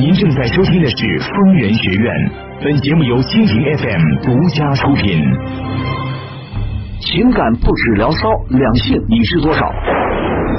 您正在收听的是疯人学院，本节目由蜻蜓 FM 独家出品。情感不止聊骚，两性你是多少？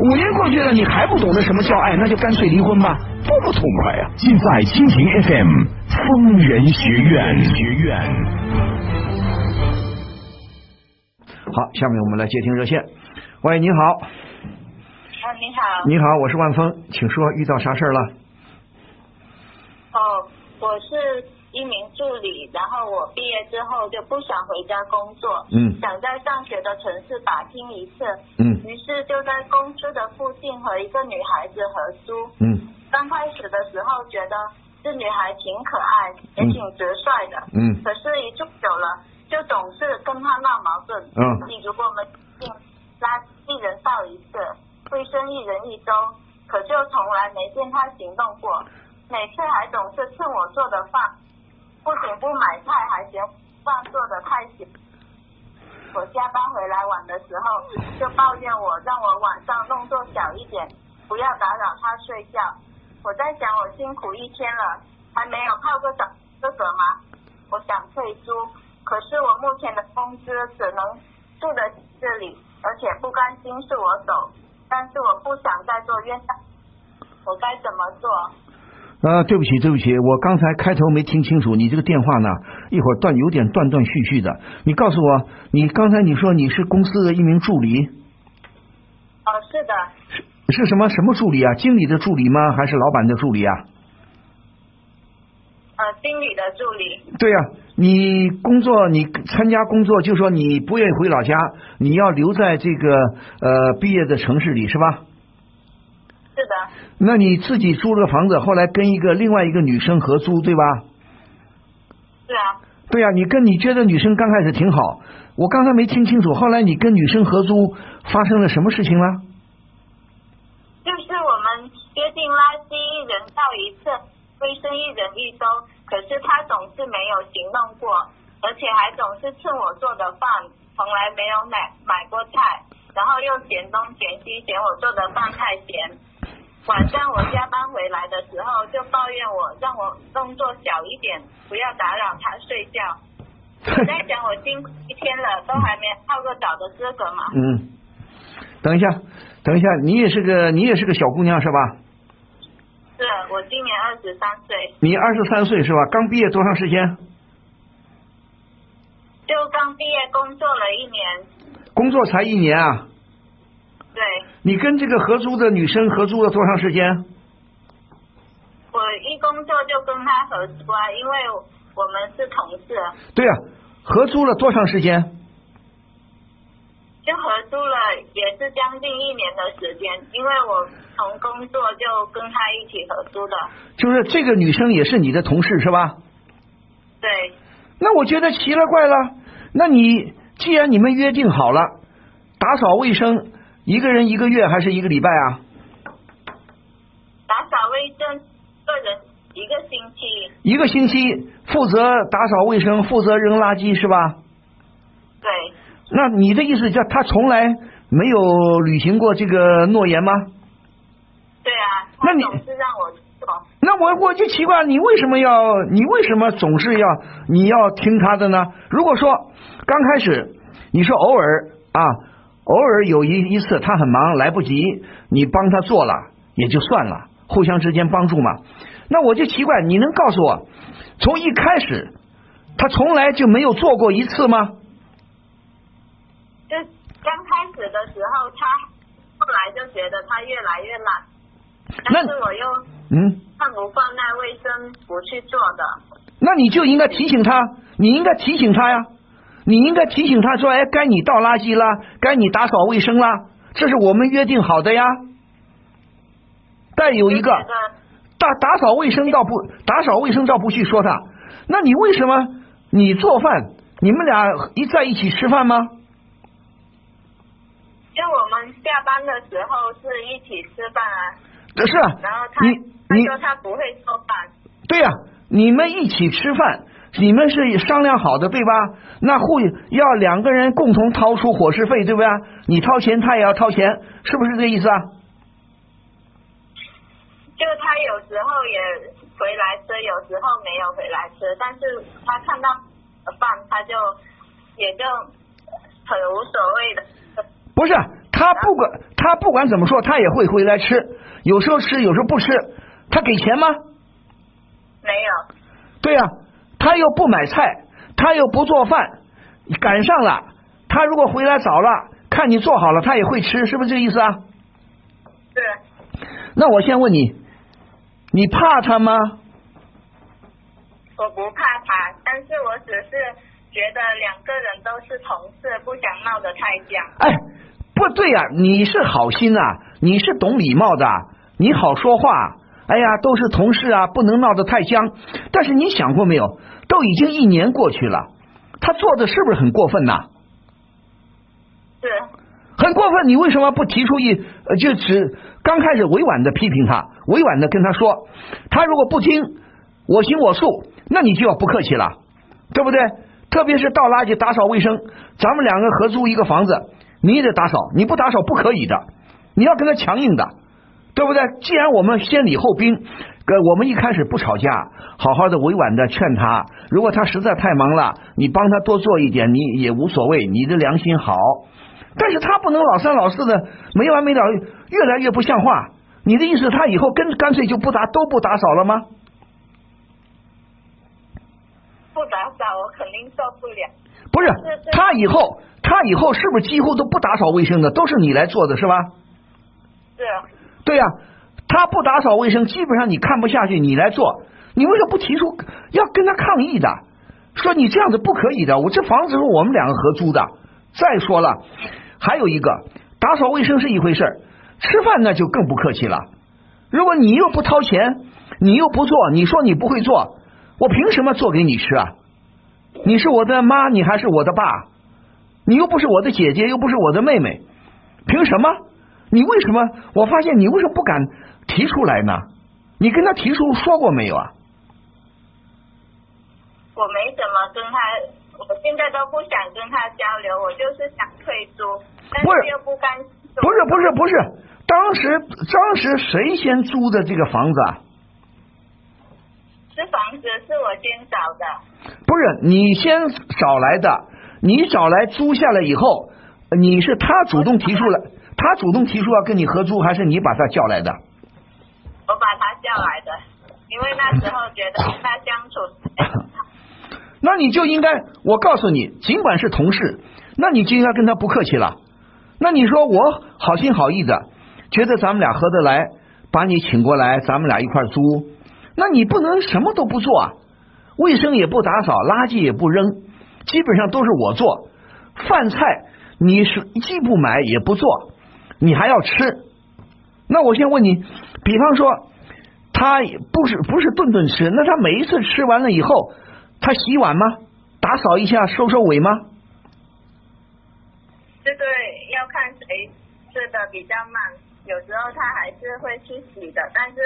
五年过去了，你还不懂得什么叫爱，那就干脆离婚吧，多不痛快呀！尽在蜻蜓 FM 疯人学院。学院。好，下面我们来接听热线。喂，你好。啊，你好。你好，我是万峰，请说，遇到啥事儿了？哦，我是一名助理，然后我毕业之后就不想回家工作，嗯。想在上学的城市打拼一次，嗯。于是就在公司的附近和一个女孩子合租。嗯。刚开始的时候觉得这女孩挺可爱，也挺直率的，嗯。可是，一住久了，就总是跟她闹矛盾。嗯。你如我们拉拉一人倒一次，卫生一人一周，可就从来没见她行动过。每次还总是蹭我做的饭，不仅不买菜，还嫌饭做的太咸。我下班回来晚的时候，就抱怨我，让我晚上动作小一点，不要打扰他睡觉。我在想，我辛苦一天了，还没有泡个澡资格吗？我想退租，可是我目前的工资只能住得这里，而且不甘心是我走，但是我不想再做冤大，我该怎么做？呃，对不起，对不起，我刚才开头没听清楚，你这个电话呢，一会儿断有点断断续续的。你告诉我，你刚才你说你是公司的一名助理，哦，是的，是是什么什么助理啊？经理的助理吗？还是老板的助理啊？呃，经理的助理，对呀、你工作，你参加工作，就说你不愿意回老家，你要留在这个呃毕业的城市里，是吧？那你自己租了房子，后来跟一个另外一个女生合租，对吧？是啊，对呀、你跟你觉得女生刚开始挺好，我刚才没听清楚，后来你跟女生合租发生了什么事情了？就是我们约定垃圾一人倒一次，卫生一人一周，可是他总是没有行动过，而且还总是蹭我做的饭，从来没有买买过菜，然后又嫌东嫌西，嫌我做的饭太咸。晚上我加班回来的时候，就抱怨我，让我动作小一点，不要打扰他睡觉。我在想，我辛苦一天了，都还没泡个澡的资格嘛？嗯，等一下，等一下，你也是个你也是个小姑娘是吧？是我今年二十三岁，你二十三岁是吧？刚毕业多长时间？就刚毕业工作了一年，工作才一年啊？对你跟这个合租的女生合租了多长时间？我一工作就跟她合租啊，因为我们是同事，对啊、合租了多长时间？就合租了也是将近一年的时间，因为我从工作就跟他一起合租的，就是这个女生也是你的同事是吧？对，那我觉得奇了怪了。那你既然你们约定好了，打扫卫生，一个人一个月还是一个礼拜啊？打扫卫生个人一个星期，一个星期负责打扫卫生，负责扔垃圾是吧？对，那你的意思叫他从来没有履行过这个诺言吗？对啊，那你总是让我做，那我我就奇怪，你为什么要你为什么总是要你要听他的呢？如果说刚开始你说偶尔啊，偶尔有一一次他很忙来不及，你帮他做了也就算了，互相之间帮助嘛。那我就奇怪，你能告诉我，从一开始他从来就没有做过一次吗？就刚开始的时候，他后来就觉得他越来越懒，但是我又嗯，看不惯那卫生不去做的。那你就应该提醒他，你应该提醒他呀，你应该提醒他说，哎，该你倒垃圾啦，该你打扫卫生啦，这是我们约定好的呀。再有一个打打扫卫生倒不打扫卫生倒不去说他，那你为什么你做饭，你们俩一在一起吃饭吗？就我们下班的时候是一起吃饭啊，这是啊然后，他你说他不会做饭，对呀、你们一起吃饭，你们是商量好的对吧？那互要两个人共同掏出伙食费对不对啊？你掏钱，他也要掏钱，是不是这意思啊？就他有时候也回来吃，有时候没有回来吃，但是他看到饭他就也就很无所谓的。不是，他不管他不管怎么说，他也会回来吃，有时候吃，有时候不吃。他给钱吗？没有，对呀、他又不买菜，他又不做饭，赶上了，他如果回来早了，看你做好了，他也会吃，是不是这个意思啊？是那我先问你，你怕他吗？我不怕他，但是我只是觉得两个人都是同事，不想闹得太僵。哎，不对呀、你是好心啊，你是懂礼貌的，你好说话。哎呀，都是同事啊，不能闹得太僵。但是你想过没有？都已经一年过去了，他做的是不是很过分呐、对很过分，你为什么不提出一呃，就只刚开始委婉的批评他，委婉的跟他说，他如果不听我行我素，那你就要不客气了，对不对？特别是倒垃圾、打扫卫生，咱们两个合租一个房子，你也得打扫，你不打扫不可以的，你要跟他强硬的，对不对？既然我们先礼后兵，呃，我们一开始不吵架，好好的委婉的劝他，如果他实在太忙了，你帮他多做一点，你也无所谓，你的良心好。但是他不能老三老四的没完没了，越来越不像话。你的意思，他以后跟干脆就不打都不打扫了吗？不打扫我肯定受不了。不是他以后他以后是不是几乎都不打扫卫生的，都是你来做的是吧？是对呀、他不打扫卫生，基本上你看不下去，你来做，你为什么不提出要跟他抗议的？说你这样子不可以的，我这房子是我们两个合租的。再说了，还有一个打扫卫生是一回事，吃饭那就更不客气了。如果你又不掏钱，你又不做，你说你不会做，我凭什么做给你吃啊？你是我的妈，你还是我的爸？你又不是我的姐姐，又不是我的妹妹，凭什么？你为什么？我发现你为什么不敢提出来呢？你跟他提出说过没有啊？我没怎么跟他，我现在都不想跟他交流，我就是想退租，但是是又不甘心。不是不是不是，当时当时谁先租的这个房子啊？这房子是我先找的，不是你先找来的，你找来租下来以后，你是他主动提出来，他主动提出要跟你合租，还是你把他叫来的？我把他叫来的，因为那时候觉得 跟他相处，那你就应该，我告诉你，尽管是同事，那你就应该跟他不客气了。那你说我好心好意的，觉得咱们俩合得来，把你请过来，咱们俩一块租，那你不能什么都不做啊，卫生也不打扫，垃圾也不扔，基本上都是我做。饭菜你是既不买也不做，你还要吃。那我先问你，比方说他不是不是顿顿吃，那他每一次吃完了以后，他洗碗吗？打扫一下，收收尾吗？这个要看谁吃的比较慢，有时候他还是会去洗的，但是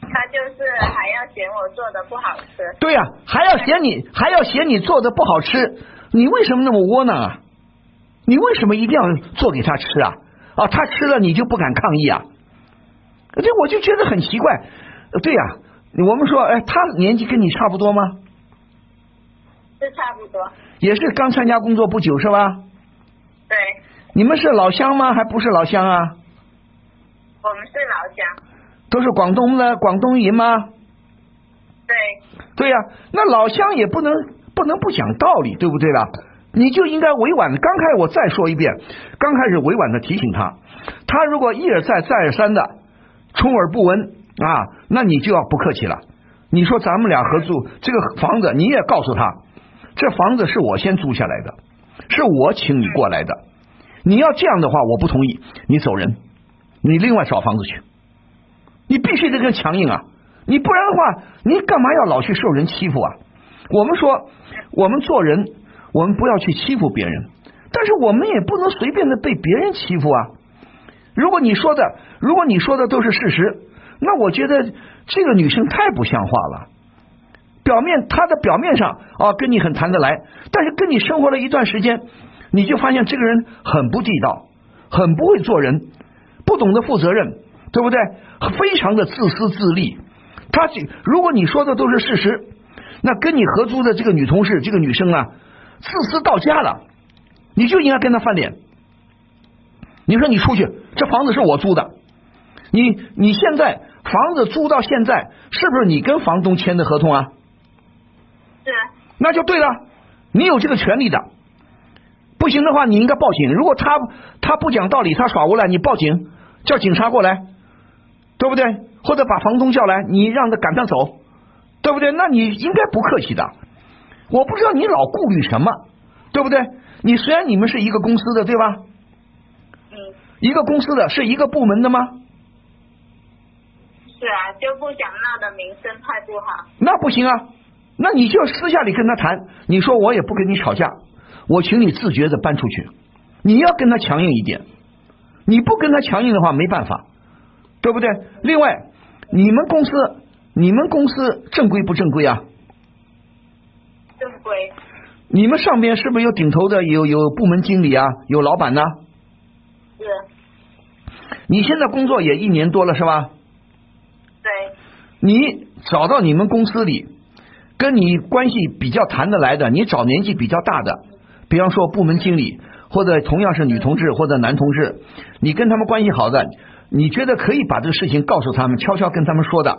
他就是还要嫌我做的不好吃。对呀、还要嫌你还要嫌你做的不好吃，你为什么那么窝囊啊？你为什么一定要做给他吃啊？啊，他吃了你就不敢抗议啊？这我就觉得很奇怪。呃对呀、我们说，哎，他年纪跟你差不多吗？是差不多，也是刚参加工作不久是吧？对，你们是老乡吗？还不是老乡啊？我们是老乡，都是广东的广东人吗？对，对呀、那老乡也不能不能不讲道理，对不对啦？你就应该委婉。刚开始我再说一遍，刚开始委婉的提醒他，他如果一而再再而三的充耳不闻啊，那你就要不客气了。你说咱们俩合租这个房子，你也告诉他，这房子是我先租下来的，是我请你过来的。你要这样的话，我不同意，你走人，你另外找房子去。你必须得跟强硬啊！你不然的话，你干嘛要老去受人欺负啊？我们说，我们做人，我们不要去欺负别人，但是我们也不能随便的被别人欺负啊。如果你说的，如果你说的都是事实，那我觉得这个女生太不像话了。表面她的表面上啊跟你很谈得来，但是跟你生活了一段时间，你就发现这个人很不地道，很不会做人，不懂得负责任，对不对？非常的自私自利。他如果你说的都是事实，那跟你合租的这个女同事，这个女生啊，自私到家了，你就应该跟他翻脸。你说你出去，这房子是我租的，你你现在房子租到现在，是不是你跟房东签的合同啊？是。那就对了，你有这个权利的。不行的话，你应该报警。如果他他不讲道理，他耍无赖，你报警，叫警察过来，对不对？或者把房东叫来，你让他赶他走，对不对？那你应该不客气的。我不知道你老顾虑什么，对不对？你虽然你们是一个公司的，对吧？嗯。一个公司的是一个部门的吗？是啊，就不想闹得名声太不好。那不行啊，那你就私下里跟他谈。你说我也不跟你吵架，我请你自觉的搬出去。你要跟他强硬一点，你不跟他强硬的话，没办法，对不对？另外。你们公司，你们公司正规不正规啊？你们上边是不是有顶头的，有有部门经理啊，有老板呢？是。你现在工作也一年多了是吧？对。你找到你们公司里跟你关系比较谈得来的，你找年纪比较大的，比方说部门经理，或者同样是女同志或者男同志，你跟他们关系好的。你觉得可以把这个事情告诉他们，悄悄跟他们说的。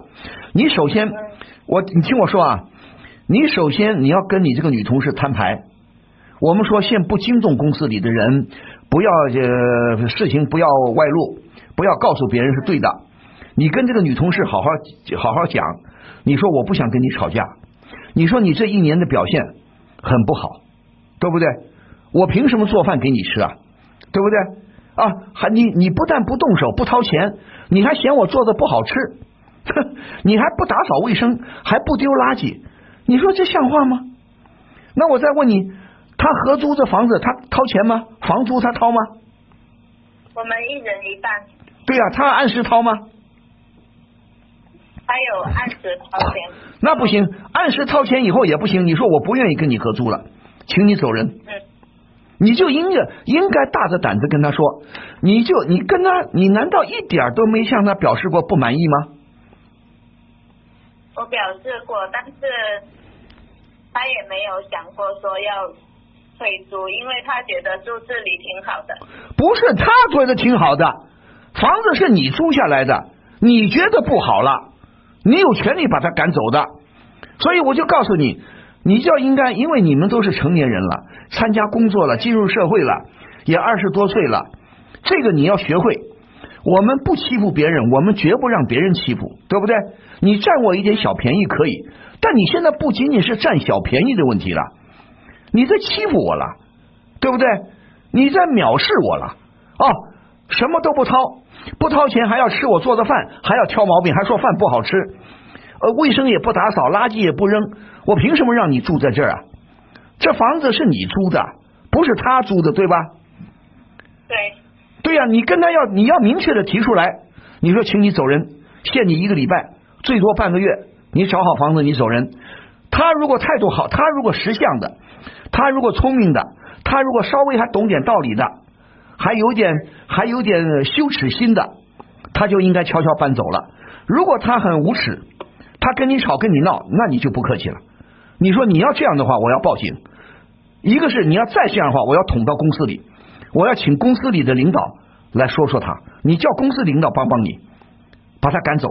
你首先，我你听我说啊，你首先你要跟你这个女同事摊牌。我们说，先不惊动公司里的人，不要呃事情不要外露，不要告诉别人是对的。你跟这个女同事好好好好讲。你说我不想跟你吵架。你说你这一年的表现很不好，对不对？我凭什么做饭给你吃啊？对不对？啊，还你你不但不动手不掏钱，你还嫌我做的不好吃，哼 你还不打扫卫生，还不丢垃圾，你说这像话吗？那我再问你，他合租这房子他掏钱吗？房租他掏吗？我们一人一半。对呀，他按时掏吗？他有按时掏钱。那不行，按时掏钱以后也不行。你说我不愿意跟你合租了，请你走人。嗯。你就应该应该大着胆子跟他说，你就你跟他，你难道一点都没向他表示过不满意吗？表示过，但是他也没有想过说要退租，因为他觉得住这里挺好的。不是他觉得挺好的，房子是你租下来的，你觉得不好了，你有权利把他赶走的。所以我就告诉你。你就应该，因为你们都是成年人了，参加工作了，进入社会了，也二十多岁了，这个你要学会。我们不欺负别人，我们绝不让别人欺负，对不对？你占我一点小便宜可以，但你现在不仅仅是占小便宜的问题了，你在欺负我了，对不对？你在藐视我了哦，什么都不掏，不掏钱还要吃我做的饭，还要挑毛病，还说饭不好吃。呃，卫生也不打扫，垃圾也不扔，我凭什么让你住在这儿啊？这房子是你租的，不是他租的，对吧？对。对呀，你跟他要，你要明确的提出来。你说，请你走人，限你一个礼拜，最多半个月。你找好房子，你走人。他如果态度好，他如果识相的，他如果聪明的，他如果稍微还懂点道理的，还有点还有点羞耻心的，他就应该悄悄搬走了。如果他很无耻。他跟你吵跟你闹，那你就不客气了。你说你要这样的话，我要报警。一个是你要再这样的话，我要捅到公司里，我要请公司里的领导来说说他。你叫公司领导帮帮你，把他赶走。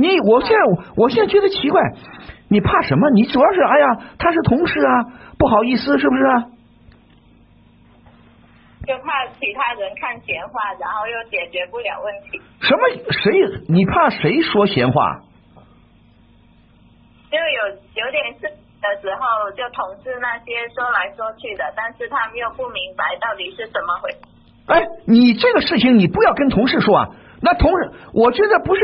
你我现在我现在觉得奇怪，你怕什么？你主要是哎呀，他是同事啊，不好意思，是不是？就怕其他人看闲话，然后又解决不了问题。什么？谁？你怕谁说闲话？就有有点事的时候，就同事那些说来说去的，但是他们又不明白到底是怎么回事。哎，你这个事情你不要跟同事说啊。那同事，我觉得不是，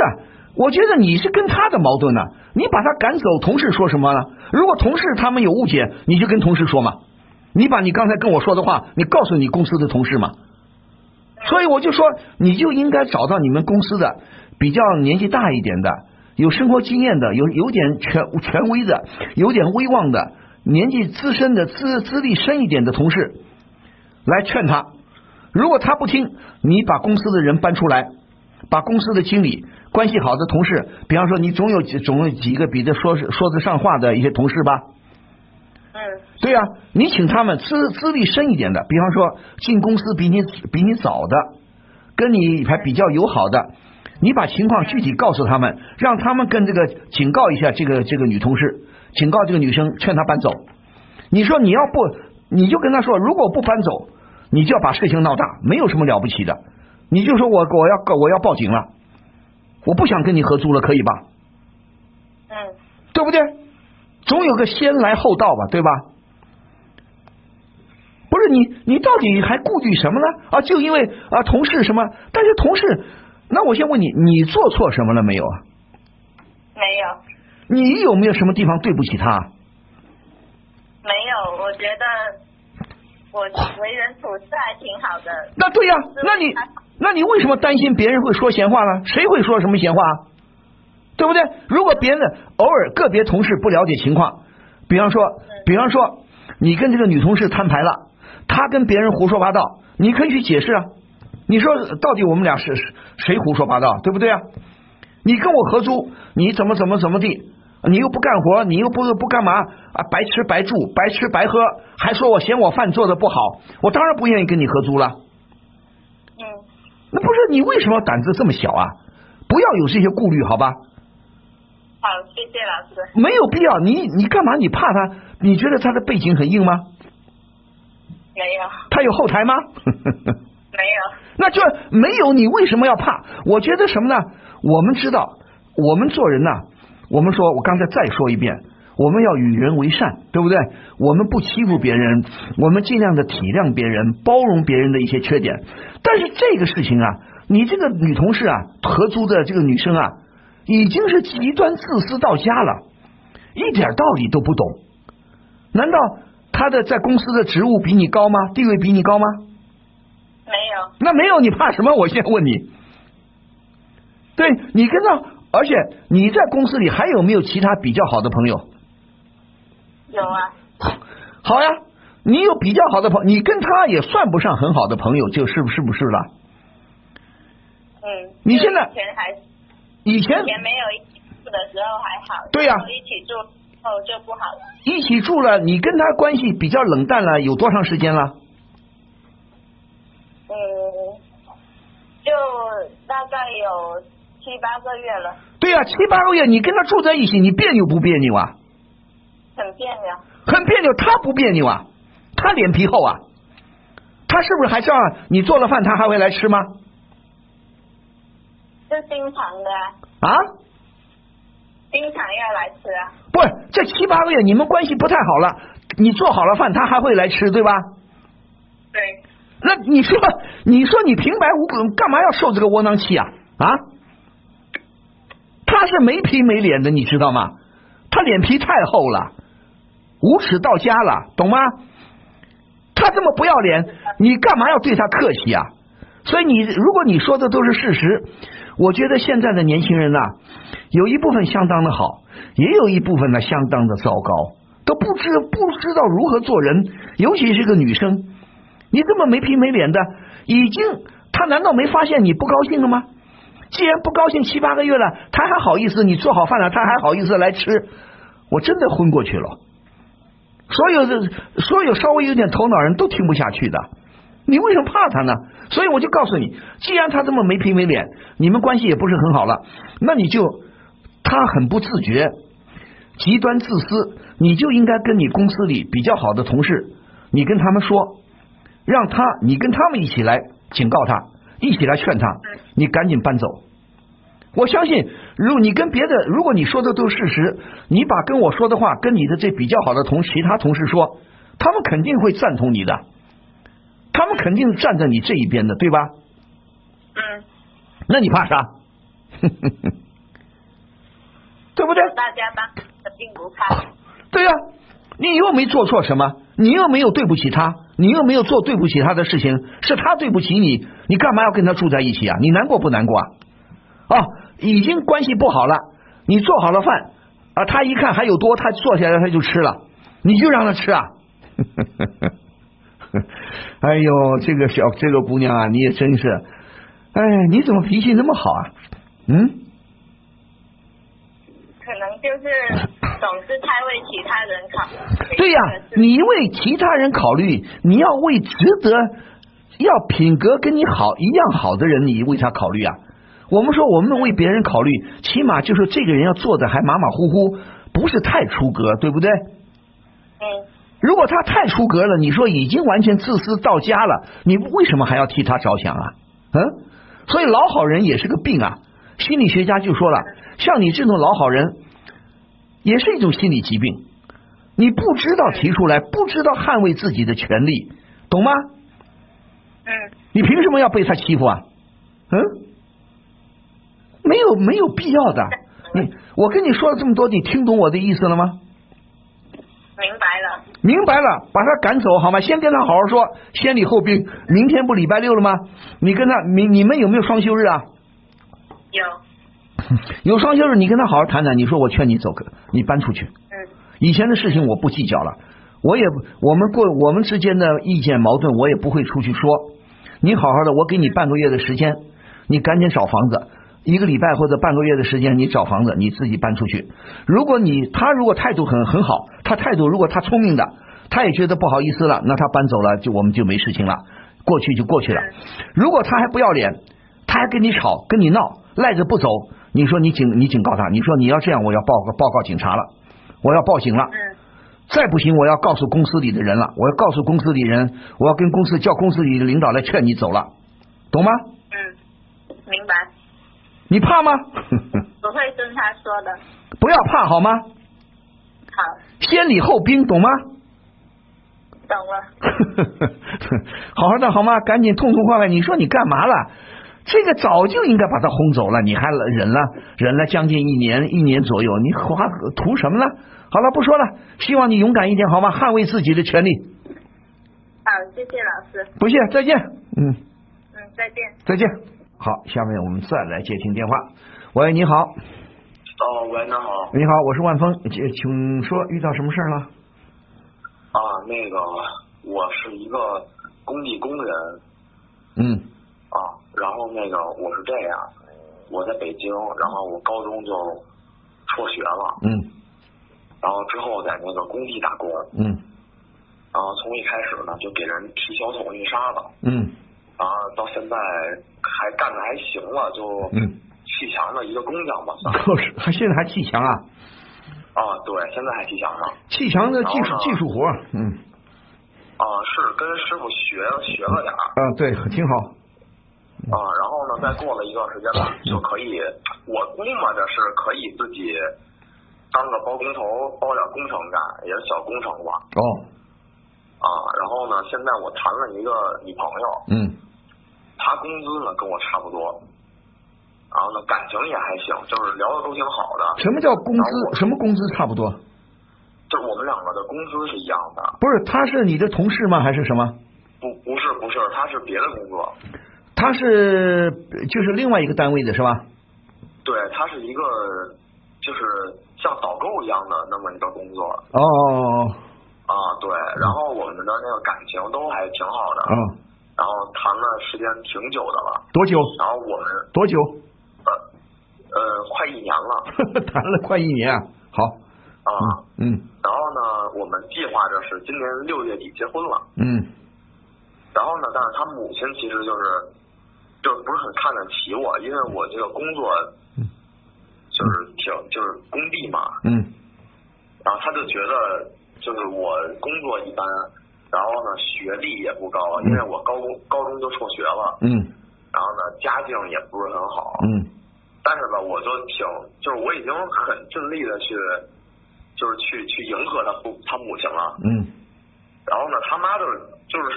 我觉得你是跟他的矛盾呢。你把他赶走，同事说什么呢？如果同事他们有误解，你就跟同事说嘛。你把你刚才跟我说的话，你告诉你公司的同事嘛。所以我就说，你就应该找到你们公司的比较年纪大一点的、有生活经验的、有有点权权威的、有点威望的、年纪资深的、资资历深一点的同事来劝他。如果他不听，你把公司的人搬出来，把公司的经理关系好的同事，比方说你总有几总有几个比这说说得上话的一些同事吧。嗯对呀、你请他们资资历深一点的，比方说进公司比你比你早的，跟你还比较友好的，你把情况具体告诉他们，让他们跟这个警告一下这个这个女同事，警告这个女生，劝她搬走。你说你要不，你就跟她说，如果不搬走，你就要把事情闹大，没有什么了不起的，你就说我我要告我要报警了，我不想跟你合租了，可以吧？嗯对不对？总有个先来后到吧，对吧？不是你，你到底还顾虑什么呢？啊，就因为啊同事什么？但是同事，那我先问你，你做错什么了没有啊？没有你有没有什么地方对不起他？没有，我觉得我为人处事还挺好的。那对呀、那你那你为什么担心别人会说闲话呢？谁会说什么闲话？对不对？如果别人的偶尔个别同事不了解情况，比方说，比方说你跟这个女同事摊牌了，她跟别人胡说八道，你可以去解释啊。你说到底我们俩是是谁胡说八道，对不对啊？你跟我合租，你怎么怎么怎么地，你又不干活，你又不不干嘛啊？白吃白住，白吃白喝，还说我嫌我饭做的不好，我当然不愿意跟你合租了。嗯那不是你为什么胆子这么小啊？不要有这些顾虑，好吧？好，谢谢老师。没有必要。你你干嘛？你怕他？你觉得他的背景很硬吗？没有他有后台吗？没有。那就没有。你为什么要怕？我觉得什么呢？我们知道，我们做人呐，我们说，我刚才再说一遍，我们要与人为善，对不对？我们不欺负别人，我们尽量的体谅别人，包容别人的一些缺点。但是这个事情啊，你这个女同事啊，合租的这个女生啊，已经是极端自私到家了，一点道理都不懂。难道她的在公司的职务比你高吗？地位比你高吗？没有，那没有，你怕什么？我先问你，对你跟他，而且你在公司里还有没有其他比较好的朋友？有啊，好呀，你有比较好的朋友，你跟他也算不上很好的朋友，就是不是不是了？嗯。你现在以前还以前以前没有一起住的时候还好，对呀一起住后就不好了。一起住了，你跟他关系比较冷淡了，有多长时间了？嗯，就大概有七八个月了，对呀、七八个月，你跟他住在一起，你别扭不别扭啊？很别扭。很别扭，他不别扭啊？他脸皮厚啊？他是不是还叫？你做了饭，他还会来吃吗？是经常的啊，啊？经常要来吃啊。不是，这七八个月你们关系不太好了，你做好了饭，他还会来吃，对吧？对，那你说，你说你平白无故干嘛要受这个窝囊气啊？啊？他是没皮没脸的，你知道吗？他脸皮太厚了，无耻到家了，懂吗？他这么不要脸，你干嘛要对他客气啊？所以你如果你说的都是事实，我觉得现在的年轻人呐、有一部分相当的好，也有一部分呢相当的糟糕，都不知不知道如何做人，尤其是个女生，你这么没皮没脸的，已经他难道没发现你不高兴了吗？既然不高兴七八个月了，他还好意思你做好饭了，他还好意思来吃，我真的昏过去了。所有的所有稍微有点头脑人都听不下去的，你为什么怕他呢？所以我就告诉你，既然他这么没皮没脸，你们关系也不是很好了，那你就他很不自觉，极端自私，你就应该跟你公司里比较好的同事，你跟他们说，让他你跟他们一起来警告他，一起来劝他，你赶紧搬走。我相信，如果你跟别的，如果你说的都是事实，你把跟我说的话跟你的这比较好的同其他同事说，他们肯定会赞同你的，他们肯定站在你这一边的，对吧？嗯，那你怕啥？对不对？大家当肯定不怕。对呀、你又没做错什么，你又没有对不起他，你又没有做对不起他的事情，是他对不起你，你干嘛要跟他住在一起啊？你难过不难过啊？啊，已经关系不好了，你做好了饭啊，他一看还有多，他坐下来他就吃了，你就让他吃啊？哎呦，这个小这个姑娘啊，你也真是，哎，你怎么脾气那么好啊？嗯？可能就是 总是太为其他人考虑。对呀、你为其他人考虑，你要为值得、要品格跟你好一样好的人，你为他考虑啊。我们说我们为别人考虑，起码就是这个人要做的还马马虎虎，不是太出格，对不对？嗯，如果他太出格了，你说已经完全自私到家了，你为什么还要替他着想啊？嗯，所以老好人也是个病啊。心理学家就说了，像你这种老好人，也是一种心理疾病。你不知道提出来，不知道捍卫自己的权利，懂吗？嗯，你凭什么要被他欺负啊？嗯，没有没有必要的。你我跟你说了这么多，你听懂我的意思了吗？明白了。明白了，把他赶走好吗？先跟他好好说，先礼后兵。明天不礼拜六了吗？你跟他，你你们有没有双休日啊？有。有双休日，你跟他好好谈谈。你说我劝你走，你搬出去。嗯以前的事情我不计较了，我也我们过我们之间的意见矛盾，我也不会出去说。你好好的，我给你半个月的时间，你赶紧找房子，一个礼拜或者半个月的时间，你找房子，你自己搬出去。如果你他如果态度很很好，他态度如果他聪明的，他也觉得不好意思了，那他搬走了，就我们就没事情了，过去就过去了。如果他还不要脸，他还跟你吵，跟你闹，赖着不走，你说你警你警告他，你说你要这样，我要报告报告警察了，我要报警了。嗯再不行，我要告诉公司里的人了，我要告诉公司里人，我要跟公司叫公司里的领导来劝你走了，懂吗？你怕吗？我会跟他说的。不要怕好吗？好，先礼后兵，懂吗？懂了。好好的好吗？赶紧痛痛快快，你说你干嘛了？这个早就应该把他轰走了，你还忍了忍了将近一年一年左右，你花图什么呢？好了，不说了，希望你勇敢一点好吗？捍卫自己的权利。好，谢谢老师。不谢，再见。嗯，嗯，再见。再见。好，下面我们再来接听电话。喂，你好，哦，喂，你好。你好，我是万峰，请请说遇到什么事儿了？啊，那个我是一个工地工人。嗯。啊，然后那个我是这样，我在北京，然后我高中就辍学了，嗯。然后之后在那个工地打工，嗯。然后从一开始呢就给人提小桶运沙子，嗯然后到现在还干的还行了，就嗯，砌墙的一个工匠吧算。是，还现在还砌墙啊？啊，对，现在还砌墙呢。砌墙的技术技术活，嗯啊，是跟师傅学学了点儿。啊，对，挺好。啊，然后呢，再过了一段时间吧，就可以，我估摸着是可以自己当个包工头，包点工程干，也是小工程吧。哦，啊，然后呢，现在我谈了一个女朋友，嗯她工资呢跟我差不多，然后呢感情也还行，就是聊的都挺好的。什么叫工资？什么工资差不多？就是我们两个的工资是一样的，不是，他是你的同事吗？还是什么？不不是不是，他是别的工作，他是就是另外一个单位的是吧？对，他是一个就是像导购一样的那么一个工作。哦啊，对，然后我们的那个感情都还挺好的，哦，然后谈了时间挺久的了，多久？然后我们多久？呃呃快一年了 谈了快一年啊。好，啊，嗯然后呢，我们计划着是今年六月底结婚了，嗯然后呢，但是他母亲其实就是就是不是很看得起我，因为我这个工作嗯就是挺就是工地嘛，嗯然后他就觉得就是我工作一般，然后呢学历也不高，因为我高中高中就辍学了。嗯然后呢，家境也不是很好，嗯但是吧，我就挺，就是我已经很尽力的去，就是去去迎合他父他母亲了。嗯然后呢，他妈就是就是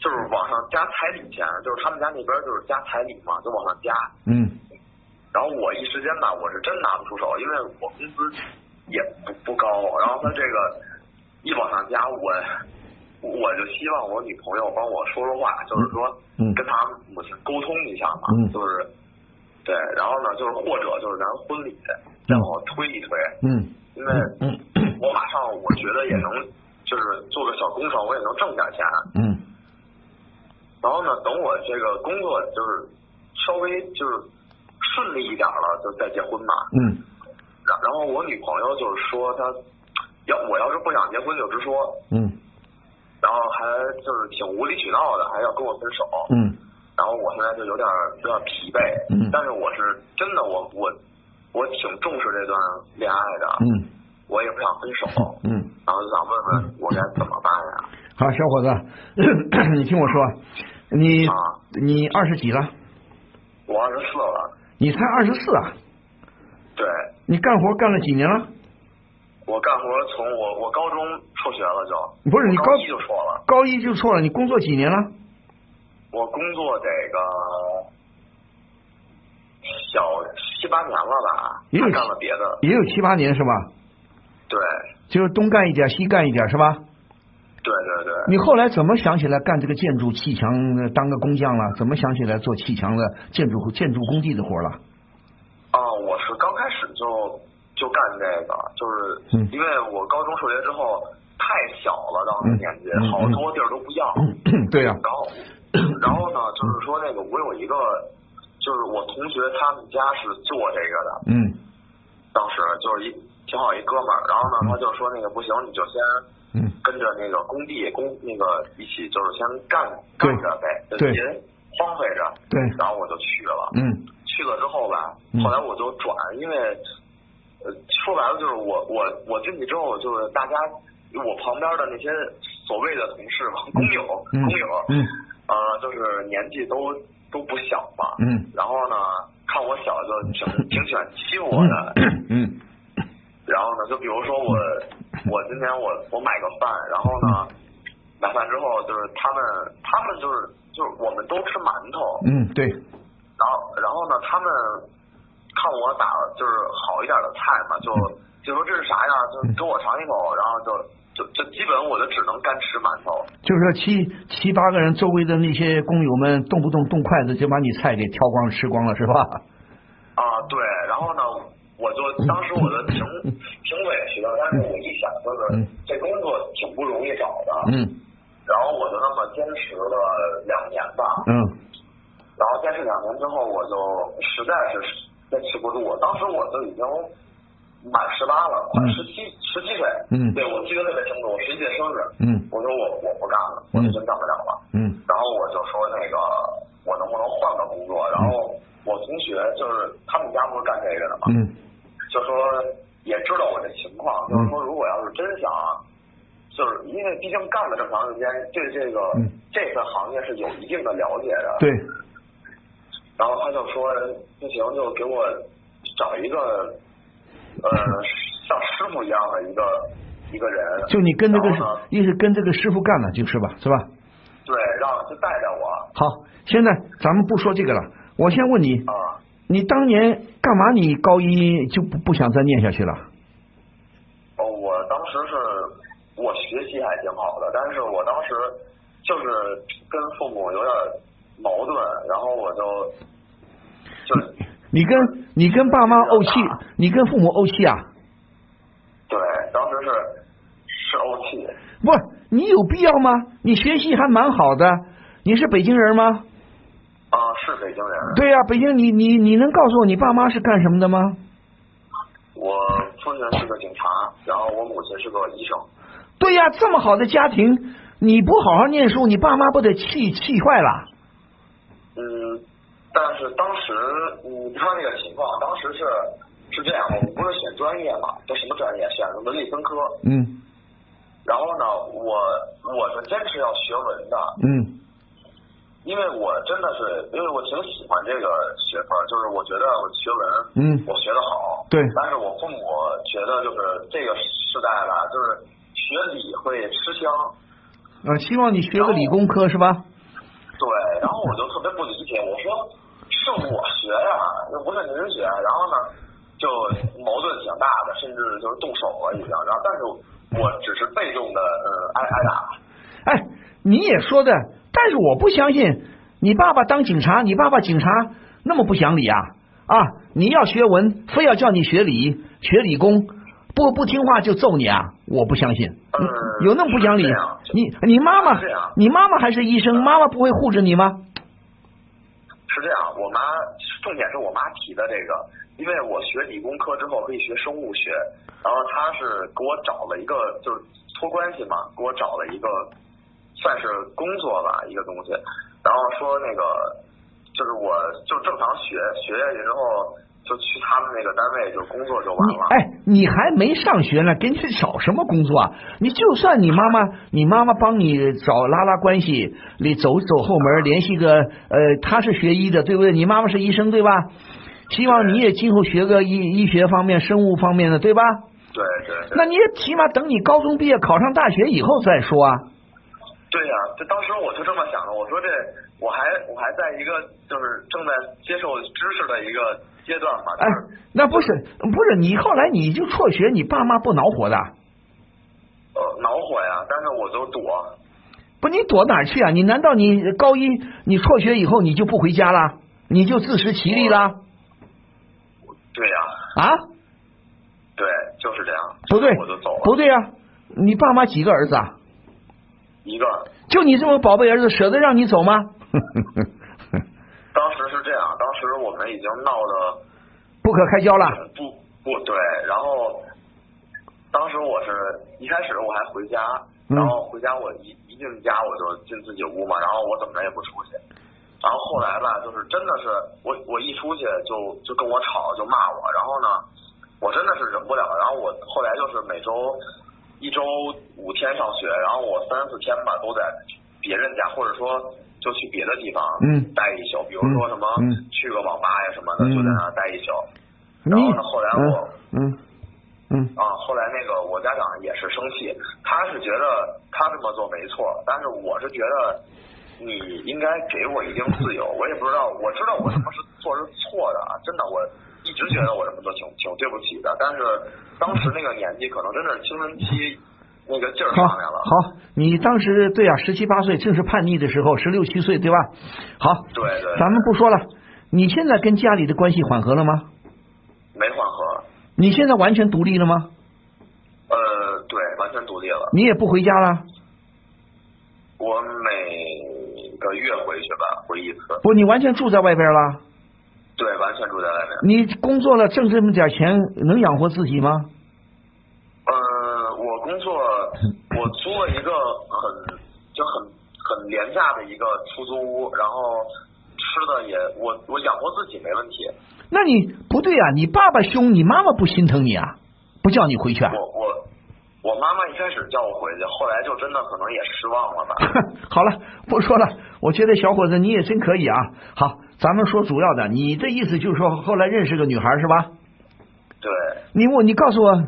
就是往上加彩礼钱，就是他们家那边就是加彩礼嘛，就往上加。嗯然后我一时间吧，我是真拿不出手，因为我工资也不不高，然后他这个一往上加，我我就希望我女朋友帮我说说话，就是说嗯跟她母亲沟通一下嘛，嗯。就是对，然后呢，就是或者就是咱婚礼再往后推一推，嗯。因为嗯。我马上我觉得也能就是做个小工程，我也能挣点钱，嗯。然后呢，等我这个工作就是稍微就是顺利一点了，就再结婚嘛。嗯。然然后我女朋友就是说她要我要是不想结婚就直说，嗯然后还就是挺无理取闹的，还要跟我分手。嗯然后我现在就有点有点疲惫，嗯但是我是真的我我我挺重视这段恋爱的，嗯我也不想分手，嗯，然后就想问问我该怎么办呀？好，小伙子，你听我说，你啊你二十几了？我二十四了，你才二十四啊？对你干活干了几年了？我干活从我我高中辍学了就，不是你高一就辍了。高一就错了，你工作几年了？我工作得个小七八年了吧，也有干了别的。也有七八年是吧？对就是东干一点西干一点是吧？对对对，你后来怎么想起来干这个建筑砌墙，呃当个工匠了？怎么想起来做砌墙的建筑建筑工地的活了？啊，我是刚开始就就干这个，就是嗯。因为我高中辍学之后太小了，当时年纪好多地儿都不要。对呀、然后 然后呢，就是说那个我有一个，就是我同学他们家是做这个的，嗯。当时就是一挺好一哥们儿，然后呢他就说那个不行，你就先。嗯。跟着那个工地工那个一起，就是先干对干着呗，就对别荒废着。对。然后我就去了，嗯。去了之后吧嗯，后来我就转，因为呃说白了就是我我我进去之后，就是大家我旁边的那些所谓的同事嘛，工友嗯工友，嗯呃，就是年纪都都不小嘛，嗯。然后呢，看我小就挺 挺喜欢欺负我的，嗯然后呢，就比如说我，我今天我我买个饭，然后呢，买饭之后就是他们他们就是就是我们都吃馒头，嗯，对，然后然后呢，他们看我打就是好一点的菜嘛，就就说这是啥呀，就给我尝一口，然后就就就基本我就只能干吃馒头。就是说七七八个人周围的那些工友们动不动动筷子就把你菜给挑光吃光了是吧？啊，对，然后呢，我就当时我就挺挺委屈的，但是我一想就是嗯。这工作挺不容易找的，嗯。然后我就那么坚持了两年吧，嗯。然后坚持两年之后，我就实在是坚持不住，我当时我就已经满十八了，快嗯。十七十七岁，嗯。对我记得特别清楚，我十一岁生日，嗯。我说我我不干了，我就真干不了了，嗯。然后我就说那个我能不能换个工作，然后我同学就是他们家不是干这个的嘛，嗯就说也知道我这情况，就是说如果要是真想，就是因为毕竟干了这么长时间，对这个、嗯。这个行业是有一定的了解的。对，然后他就说不行，就给我找一个呃像师傅一样的一个一个人，就你跟这个一是跟这个师傅干了就是吧，是吧？对，让他带着我好，现在咱们不说这个了，我先问你，啊。你当年干嘛？你高一就不不想再念下去了？哦，我当时是我学习还挺好的，但是我当时就是跟父母有点矛盾，然后我就就你跟你跟爸妈怄气，你跟父母怄气啊？对，当时是是怄气。不，你有必要吗？你学习还蛮好的，你是北京人吗？啊，是北京人。对呀、北京，你你你能告诉我你爸妈是干什么的吗？我父亲是个警察，然后我母亲是个医生。对呀、这么好的家庭，你不好好念书，你爸妈不得气气坏了？嗯，但是当时你看那个情况，当时是是这样，我们不是选专业嘛，这什么专业，选的文理分科。嗯。然后呢，我我是坚持要学文的，嗯。因为我真的是，因为我挺喜欢这个学科，就是我觉得我学文，嗯。我学的好，对。但是我父母觉得就是这个时代吧，就是学理会吃香，呃，希望你学个理工科是吧？对，然后我就特别不理解，我说是我学呀，又不是您学，然后呢，就矛盾挺大的，甚至就是动手了已经，然后但是我只是被动的，嗯，挨挨打。哎，你也说的，但是我不相信你爸爸当警察，你爸爸警察那么不讲理啊啊！你要学文，非要叫你学理，学理工，不不听话就揍你啊！我不相信，嗯有那么不讲理？你你妈妈你妈妈还是医生，妈妈不会护着你吗？是这样，我妈重点是我妈提的这个，因为我学理工科之后可以学生物学，然后她是给我找了一个就是托关系嘛，给我找了一个算是工作吧一个东西，然后说那个就是我就正常学学下去之后就去他们那个单位就工作就完了。你哎，你还没上学呢，给你找什么工作啊？你就算你妈妈，你妈妈帮你找拉拉关系，你走走后门，联系个呃，他是学医的，对不对？你妈妈是医生，对吧？希望你也今后学个医医学方面、生物方面的，对吧？对对对。那你也起码等你高中毕业、考上大学以后再说啊。对呀、这当时我就这么想的，我说这我还我还在一个就是正在接受知识的一个阶段嘛，哎、，那不是不是你后来你就辍学，你爸妈不恼火的？呃恼火呀，但是我都躲，不，你躲哪儿去啊？你难道你高一你辍学以后你就不回家了？你就自食其力了？对呀、啊？对，就是这样，不对我就走了，不对呀、你爸妈几个儿子啊？一个，就你这么宝贝儿子，舍得让你走吗？当时是这样，当时我们已经闹得不可开交了。不不对，然后当时我是一开始我还回家，嗯。然后回家我一一进家我就进自己屋嘛，然后我怎么着也不出去，然后后来吧，就是真的是我我一出去就就跟我吵就骂我，然后呢，我真的是忍不了，然后我后来就是每周一周五天上学，然后我三四天吧都在别人家，或者说就去别的地方嗯待一宿，比如说什么嗯去个网吧呀什么的，嗯就在那待一宿。然后呢，后来我嗯嗯啊，后来那个我家长也是生气，他是觉得他这么做没错，但是我是觉得你应该给我一定自由。我也不知道，我知道我什么是做是错的啊，真的，我一直觉得我这么做挺挺对不起的。但是当时那个年纪，可能真的是青春期那个劲儿好上来了。好，你当时对啊，十七八岁正是叛逆的时候，十六七岁对吧？好，对对咱们不说了。你现在跟家里的关系缓和了吗？没缓和，你现在完全独立了吗？呃，对，完全独立了。你也不回家了？我每个月回去吧，回一次。不，你完全住在外边了？对，完全住在外面。你工作了挣这么点钱，能养活自己吗？呃，我工作，我租了一个很就很很廉价的一个出租屋，然后吃的也我我养活自己没问题。那你不对啊！你爸爸凶，你妈妈不心疼你啊？不叫你回去啊？我我我妈妈一开始叫我回去，后来就真的可能也失望了吧。好了，不说了。我觉得小伙子你也真可以啊。好，咱们说主要的。你的意思就是说，后来认识个女孩是吧？对你我你告诉我，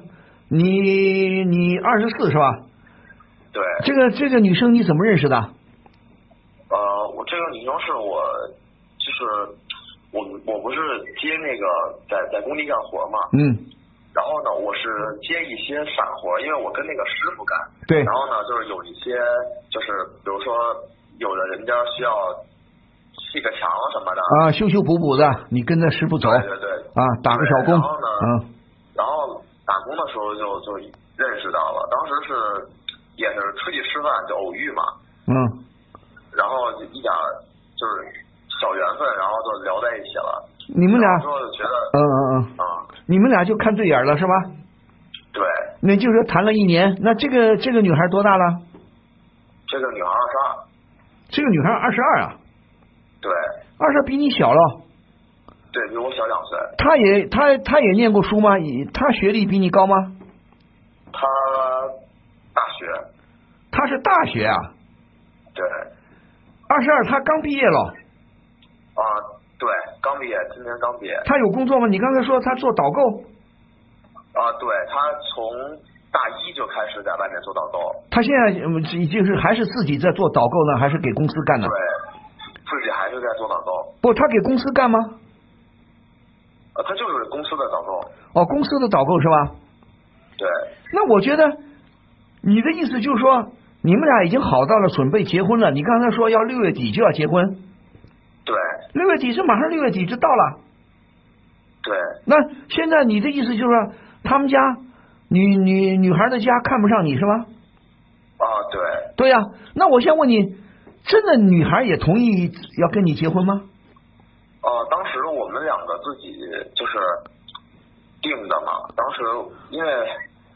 你你二十四是吧？对，这个这个女生你怎么认识的？呃，我这个女生是我就是我我不是接那个在在工地干活嘛，嗯，然后呢，我是接一些散活，因为我跟那个师傅干。对然后呢，就是有一些，就是比如说，有的人家需要砌个墙什么的。啊，修修补补的，你跟着师傅走对对对。啊，打个小工，然后呢，嗯然后打工的时候就就认识到了，当时是也是出去吃饭就偶遇嘛，嗯，然后就一点就是小缘分，然后就聊在一起了。你们俩，觉得，嗯嗯嗯，啊、你们俩就看对眼了是吧？对，那就是谈了一年，那这个这个女孩多大了？这个女孩二十二，这个女孩二十二啊，对，二十二比你小了。对比我小两岁。她也她她也念过书吗？以她学历比你高吗？她大学，他是大学啊，对，二十二，他刚毕业了。啊，对，刚毕业，今年刚毕业。他有工作吗？你刚才说他做导购，啊，对他从大一就开始在外面做导购，他现在嗯已经是还是自己在做导购呢，还是给公司干呢对？，自己还是在做导购。不，他给公司干吗？呃，他就是公司的导购。哦，公司的导购是吧？对，那我觉得你的意思就是说，你们俩已经好到了准备结婚了。你刚才说要六月底就要结婚，对，六月底是马上六月底就到了。对，那现在你的意思就是说，他们家女女女孩的家看不上你是吗？啊，对，对呀、那我先问你，真的女孩也同意要跟你结婚吗？呃，当时我们两个自己就是定的嘛，当时因为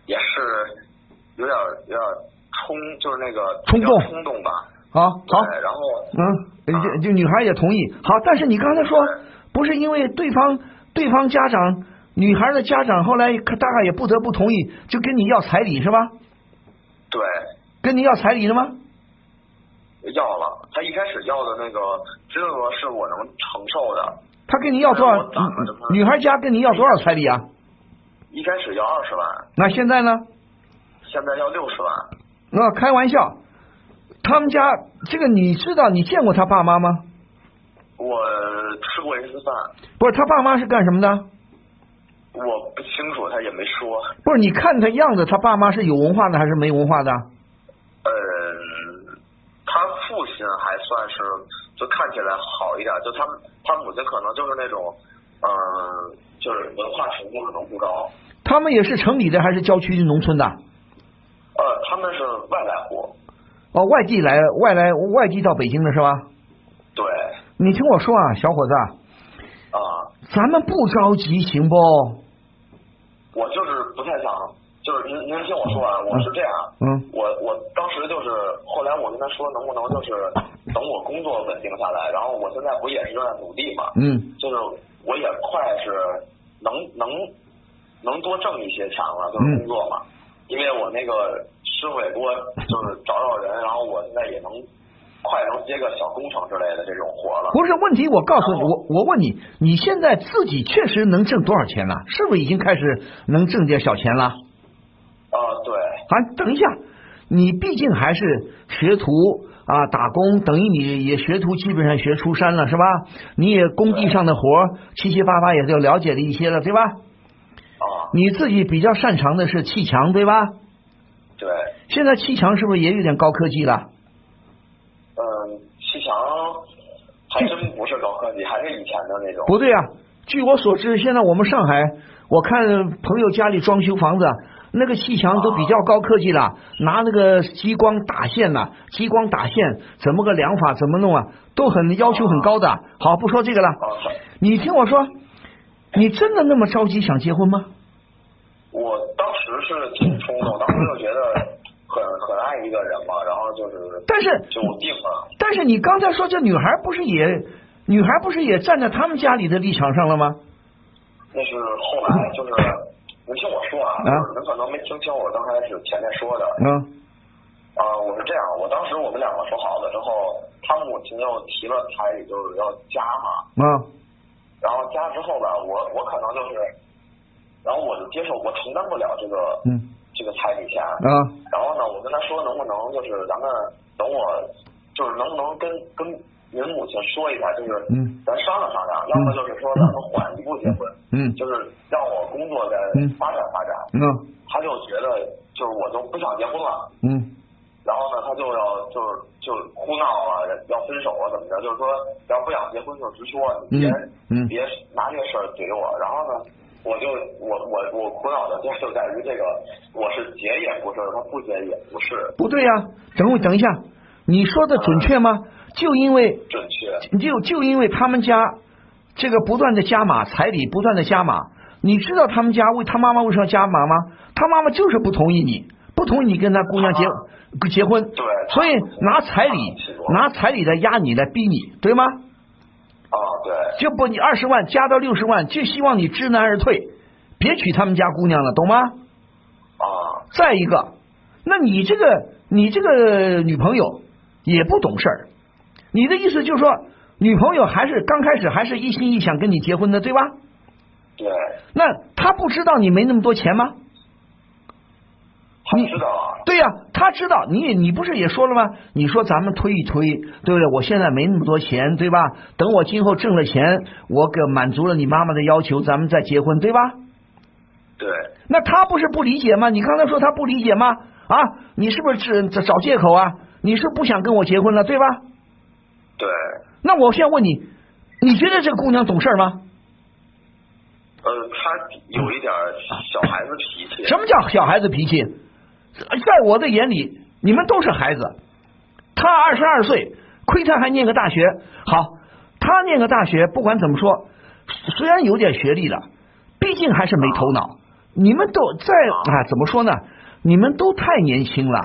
也是有点有点冲，就是那个冲动冲动吧。好，好，然后嗯，就就女孩也同意。好，但是你刚才说不是因为对方对方家长女孩的家长后来可大概也不得不同意，就跟你要彩礼是吧？对跟你要彩礼了吗？要了，他一开始要的那个金额是我能承受的，他跟你要多少？女孩家跟你要多少彩礼啊？一开始要二十万，那现在呢？现在要六十万。那开玩笑，他们家这个你知道你见过他爸妈吗？我吃过一次饭，不是，他爸妈是干什么的？我不清楚，他也没说。不是，你看他样子，他爸妈是有文化的还是没文化的？呃，他父亲还算是就看起来好一点，就他他母亲可能就是那种，嗯、就是文化程度可能不高。他们也是城里的还是郊区农村的？呃，他们是外来户，哦，外地来，外来外地到北京的是吧？对，你听我说啊，小伙子，啊、咱们不着急行不？我就是不太想，就是您您听我说啊，我是这样，嗯。我我当时就是后来我跟他说能不能就是等我工作稳定下来，然后我现在不也是在努力嘛，嗯，就是我也快是能能能多挣一些钱了，就是嗯工作嘛，因为我那个师傅也多，就是找找人，然后我现在也能快能接个小工程之类的这种活了。不是问题，我告诉你，我我问你，你现在自己确实能挣多少钱了？是不是已经开始能挣点小钱了？啊、对，啊，等一下，你毕竟还是学徒啊，打工，等于你也学徒，基本上学出山了，是吧？你也工地上的活七七八八也就了解了一些了，对吧？啊、你自己比较擅长的是砌墙，对吧？对，现在砌墙是不是也有点高科技了？嗯，砌墙还真不是高科技，还是以前的那种。不对啊，据我所知，现在我们上海，我看朋友家里装修房子，那个砌墙都比较高科技了，拿那个激光打线呐、激光打线怎么个量法，怎么弄啊，都很要求很高的。好，不说这个了，啊，你听我说，你真的那么着急想结婚吗？我当时是挺冲动，当时就觉得很很爱一个人嘛，然后就是但是就定了。但是你刚才说这女孩不是也，女孩不是也站在他们家里的立场上了吗？那是后来就是，你听我说啊，啊您可能没听清我刚开始前面说的嗯啊，我是这样，我当时我们两个说好了之后，他母亲又提了彩礼，就是要加嘛，嗯然后加之后吧，我我可能就是，然后我就接受，我承担不了这个嗯。这个彩礼钱，啊。然后呢，我跟他说能不能就是咱们等我就是能不能跟跟您母亲说一下，就是嗯。咱商量商量，要么就是说咱们缓一步结婚，嗯。就是让我工作再嗯。发展发展。嗯。他就觉得就是我就不想结婚了，嗯。然后呢他就要就是就哭闹啊，要分手啊怎么着，就是说要不想结婚就直说，你别、嗯。嗯别拿这个事儿怼我。然后呢，我就我我我苦恼的就就在于这个，我是结也不是，他不结也不是，不对呀、等会等一下，你说的准确吗？就因为准确。就就因为他们家这个不断的加码彩礼，不断的加码，你知道他们家为他妈妈为什么要加码吗？他妈妈就是不同意你，不同意你跟他姑娘结结婚，对所以拿彩礼拿彩礼来压你，来逼你，对吗？就不你二十万加到六十万，就希望你知难而退，别娶他们家姑娘了，懂吗？啊，再一个，那你这个你这个女朋友也不懂事儿，你的意思就是说，女朋友还是刚开始还是一心一想跟你结婚的，对吧？对，那她不知道你没那么多钱吗？你知道啊对呀、他知道。你你不是也说了吗？你说咱们推一推，对不对？我现在没那么多钱，对吧？等我今后挣了钱，我给满足了你妈妈的要求，咱们再结婚，对吧？对，那他不是不理解吗？你刚才说他不理解吗？啊，你是不是只找找借口啊？你是不想跟我结婚了，对吧？对，那我现在问你，你觉得这个姑娘懂事吗？呃，她有一点小孩子脾气。什么叫小孩子脾气？在我的眼里，你们都是孩子。他二十二岁，亏他还念个大学。好，他念个大学，不管怎么说，虽然有点学历了，毕竟还是没头脑。你们都在啊，怎么说呢？你们都太年轻了。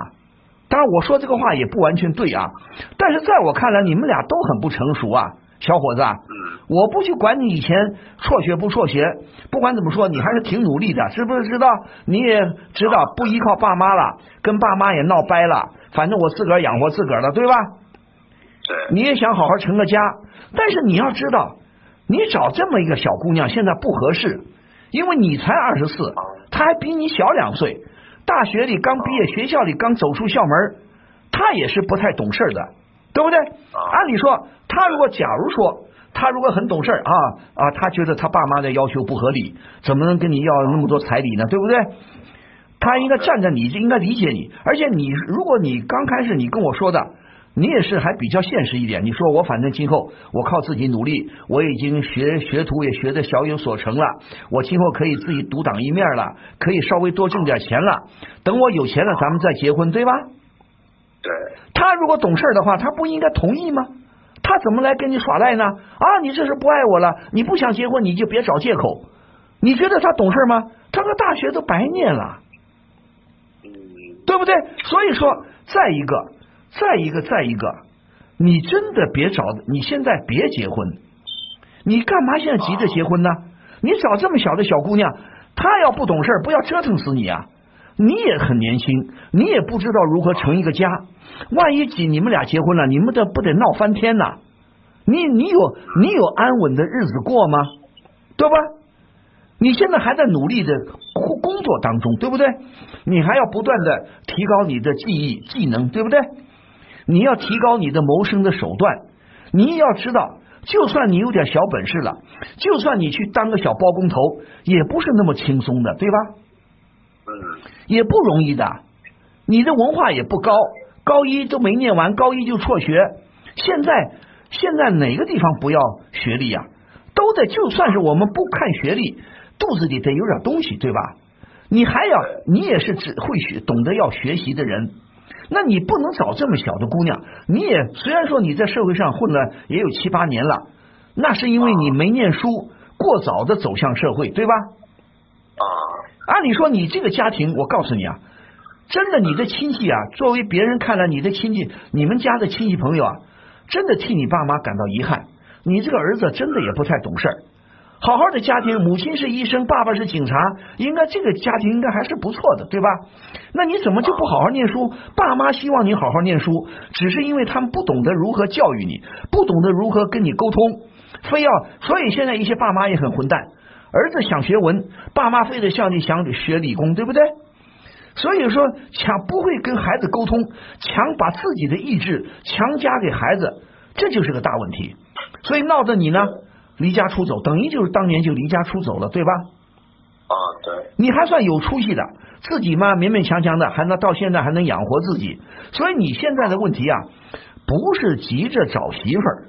当然，我说这个话也不完全对啊，但是在我看来，你们俩都很不成熟啊，小伙子啊。嗯，我不去管你以前辍学不辍学，不管怎么说，你还是挺努力的，知不知道？你也知道不依靠爸妈了，跟爸妈也闹掰了，反正我自个儿养活自个儿了，对吧？对，你也想好好成个家，但是你要知道，你找这么一个小姑娘现在不合适，因为你才二十四，她还比你小两岁，大学里刚毕业，学校里刚走出校门，她也是不太懂事的，对不对？按理说，他如果假如说。他如果很懂事啊啊，他觉得他爸妈的要求不合理，怎么能跟你要那么多彩礼呢？对不对？他应该站在你，应该理解你。而且你，如果你刚开始你跟我说的，你也是还比较现实一点。你说我反正今后我靠自己努力，我已经学学徒也学的小有所成了，我今后可以自己独当一面了，可以稍微多挣点钱了。等我有钱了，咱们再结婚，对吧？对，他如果懂事的话，他不应该同意吗？他怎么来跟你耍赖呢？啊，你这是不爱我了，你不想结婚，你就别找借口。你觉得他懂事吗？他个大学都白念了。嗯，对不对？所以说，再一个，再一个，再一个，你真的别找，你现在别结婚，你干嘛现在急着结婚呢？你找这么小的小姑娘，她要不懂事，不要折腾死你啊！你也很年轻，你也不知道如何成一个家，万一几你们俩结婚了，你们得不得闹翻天呐？你你有你有安稳的日子过吗？对吧？你现在还在努力的工工作当中，对不对？你还要不断的提高你的技艺技能，对不对？你要提高你的谋生的手段。你要知道，就算你有点小本事了，就算你去当个小包工头，也不是那么轻松的，对吧？也不容易的。你的文化也不高，高一都没念完，高一就辍学。现在现在哪个地方不要学历呀、都得，就算是我们不看学历，肚子里得有点东西，对吧？你还要，你也是只会学、懂得要学习的人。那你不能找这么小的姑娘。你也虽然说你在社会上混了也有七八年了，那是因为你没念书，过早的走向社会，对吧？啊，按理说你这个家庭，我告诉你啊，真的你的亲戚啊，作为别人看来你的亲戚，你们家的亲戚朋友啊，真的替你爸妈感到遗憾。你这个儿子真的也不太懂事儿。好好的家庭，母亲是医生，爸爸是警察，应该这个家庭应该还是不错的，对吧？那你怎么就不好好念书？爸妈希望你好好念书，只是因为他们不懂得如何教育你，不懂得如何跟你沟通，非要，所以现在一些爸妈也很混蛋。儿子想学文，爸妈非得像你想学理工，对不对？所以说，强不会跟孩子沟通，强把自己的意志强加给孩子，这就是个大问题。所以闹得你呢离家出走，等于就是当年就离家出走了，对吧？啊，对，你还算有出息的，自己嘛勉勉强强的，还能到现在还能养活自己。所以你现在的问题啊，不是急着找媳妇儿，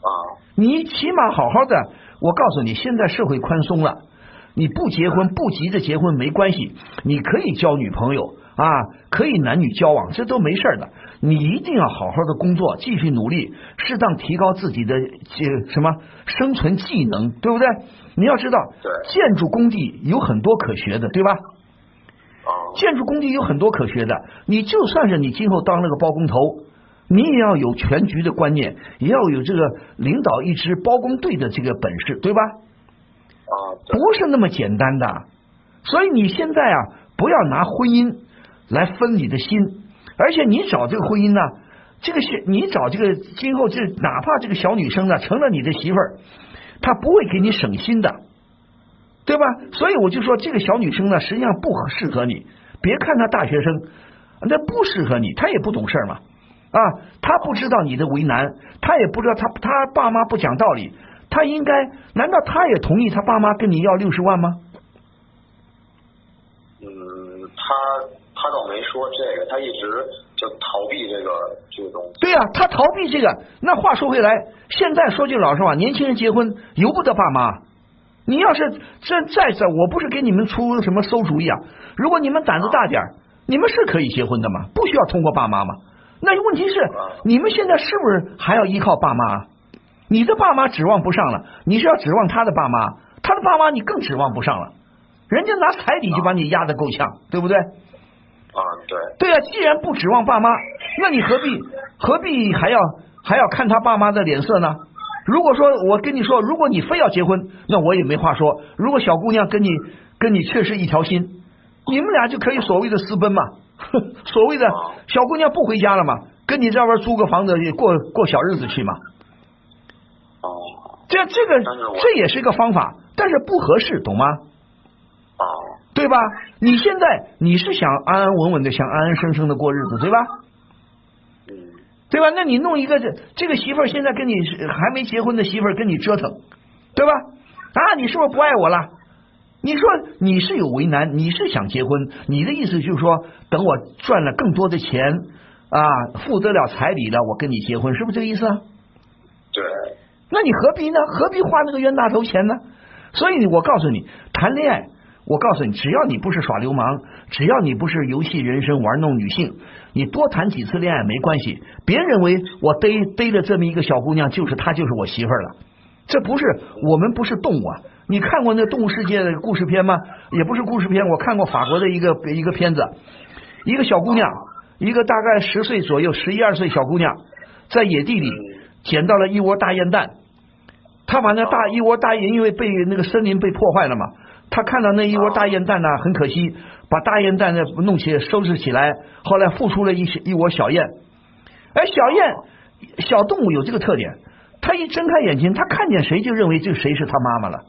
啊，你起码好好的。我告诉你，现在社会宽松了，你不结婚不急着结婚没关系，你可以交女朋友啊，可以男女交往，这都没事儿的。你一定要好好的工作，继续努力，适当提高自己的这什么生存技能，对不对？你要知道，建筑工地有很多可学的，对吧？啊，建筑工地有很多可学的，你就算是你今后当了个包工头，你也要有全局的观念，也要有这个领导一支包工队的这个本事，对吧？啊，不是那么简单的。所以你现在啊，不要拿婚姻来分你的心，而且你找这个婚姻呢，这个是你找这个今后这哪怕这个小女生呢成了你的媳妇儿，她不会给你省心的，对吧？所以我就说这个小女生呢，实际上不适合你，别看她大学生，那不适合你，她也不懂事儿嘛。啊，他不知道你的为难，他也不知道他他爸妈不讲道理，他应该难道他也同意他爸妈跟你要六十万吗？嗯，他他倒没说这个，他一直就逃避这个这个东西。对呀、他逃避这个。那话说回来，现在说句老实话，年轻人结婚由不得爸妈。你要是这再这，我不是给你们出什么馊主意啊。如果你们胆子大点儿你们是可以结婚的嘛，不需要通过爸妈嘛。那问题是，你们现在是不是还要依靠爸妈？你的爸妈指望不上了，你是要指望他的爸妈，他的爸妈你更指望不上了。人家拿彩礼就把你压得够呛，对不对？啊，对，对啊，既然不指望爸妈，那你何必何必还要还要看他爸妈的脸色呢？如果说我跟你说，如果你非要结婚，那我也没话说。如果小姑娘跟你跟你确实一条心，你们俩就可以所谓的私奔嘛，所谓的小姑娘不回家了嘛，跟你这边租个房子过过小日子去嘛。哦，这这个这也是一个方法，但是不合适，懂吗？哦，对吧？你现在你是想安安稳稳的，想安安生生的过日子，对吧？嗯，对吧？那你弄一个这这个媳妇儿，现在跟你还没结婚的媳妇儿跟你折腾，对吧？啊，你是不是不爱我了？你说你是有为难，你是想结婚，你的意思就是说，等我赚了更多的钱啊，付得了彩礼了，我跟你结婚，是不是这个意思啊？对，那你何必呢？何必花那个冤大头钱呢？所以我告诉你，谈恋爱，我告诉你，只要你不是耍流氓，只要你不是游戏人生玩弄女性，你多谈几次恋爱没关系。别认为我逮逮着这么一个小姑娘，就是她就是我媳妇儿了，这不是我们不是动物啊！你看过那《动物世界》的故事片吗？也不是故事片，我看过法国的一个一个片子，一个小姑娘，一个大概十岁左右、十一二岁小姑娘，在野地里捡到了一窝大雁蛋。她把那大一窝大雁，因为被那个森林被破坏了嘛，她看到那一窝大雁蛋呢，很可惜，把大雁蛋呢弄起收拾起来，后来孵出了一一窝小雁。哎，小雁小动物有这个特点，它一睁开眼睛，它看见谁就认为这谁是它妈妈了。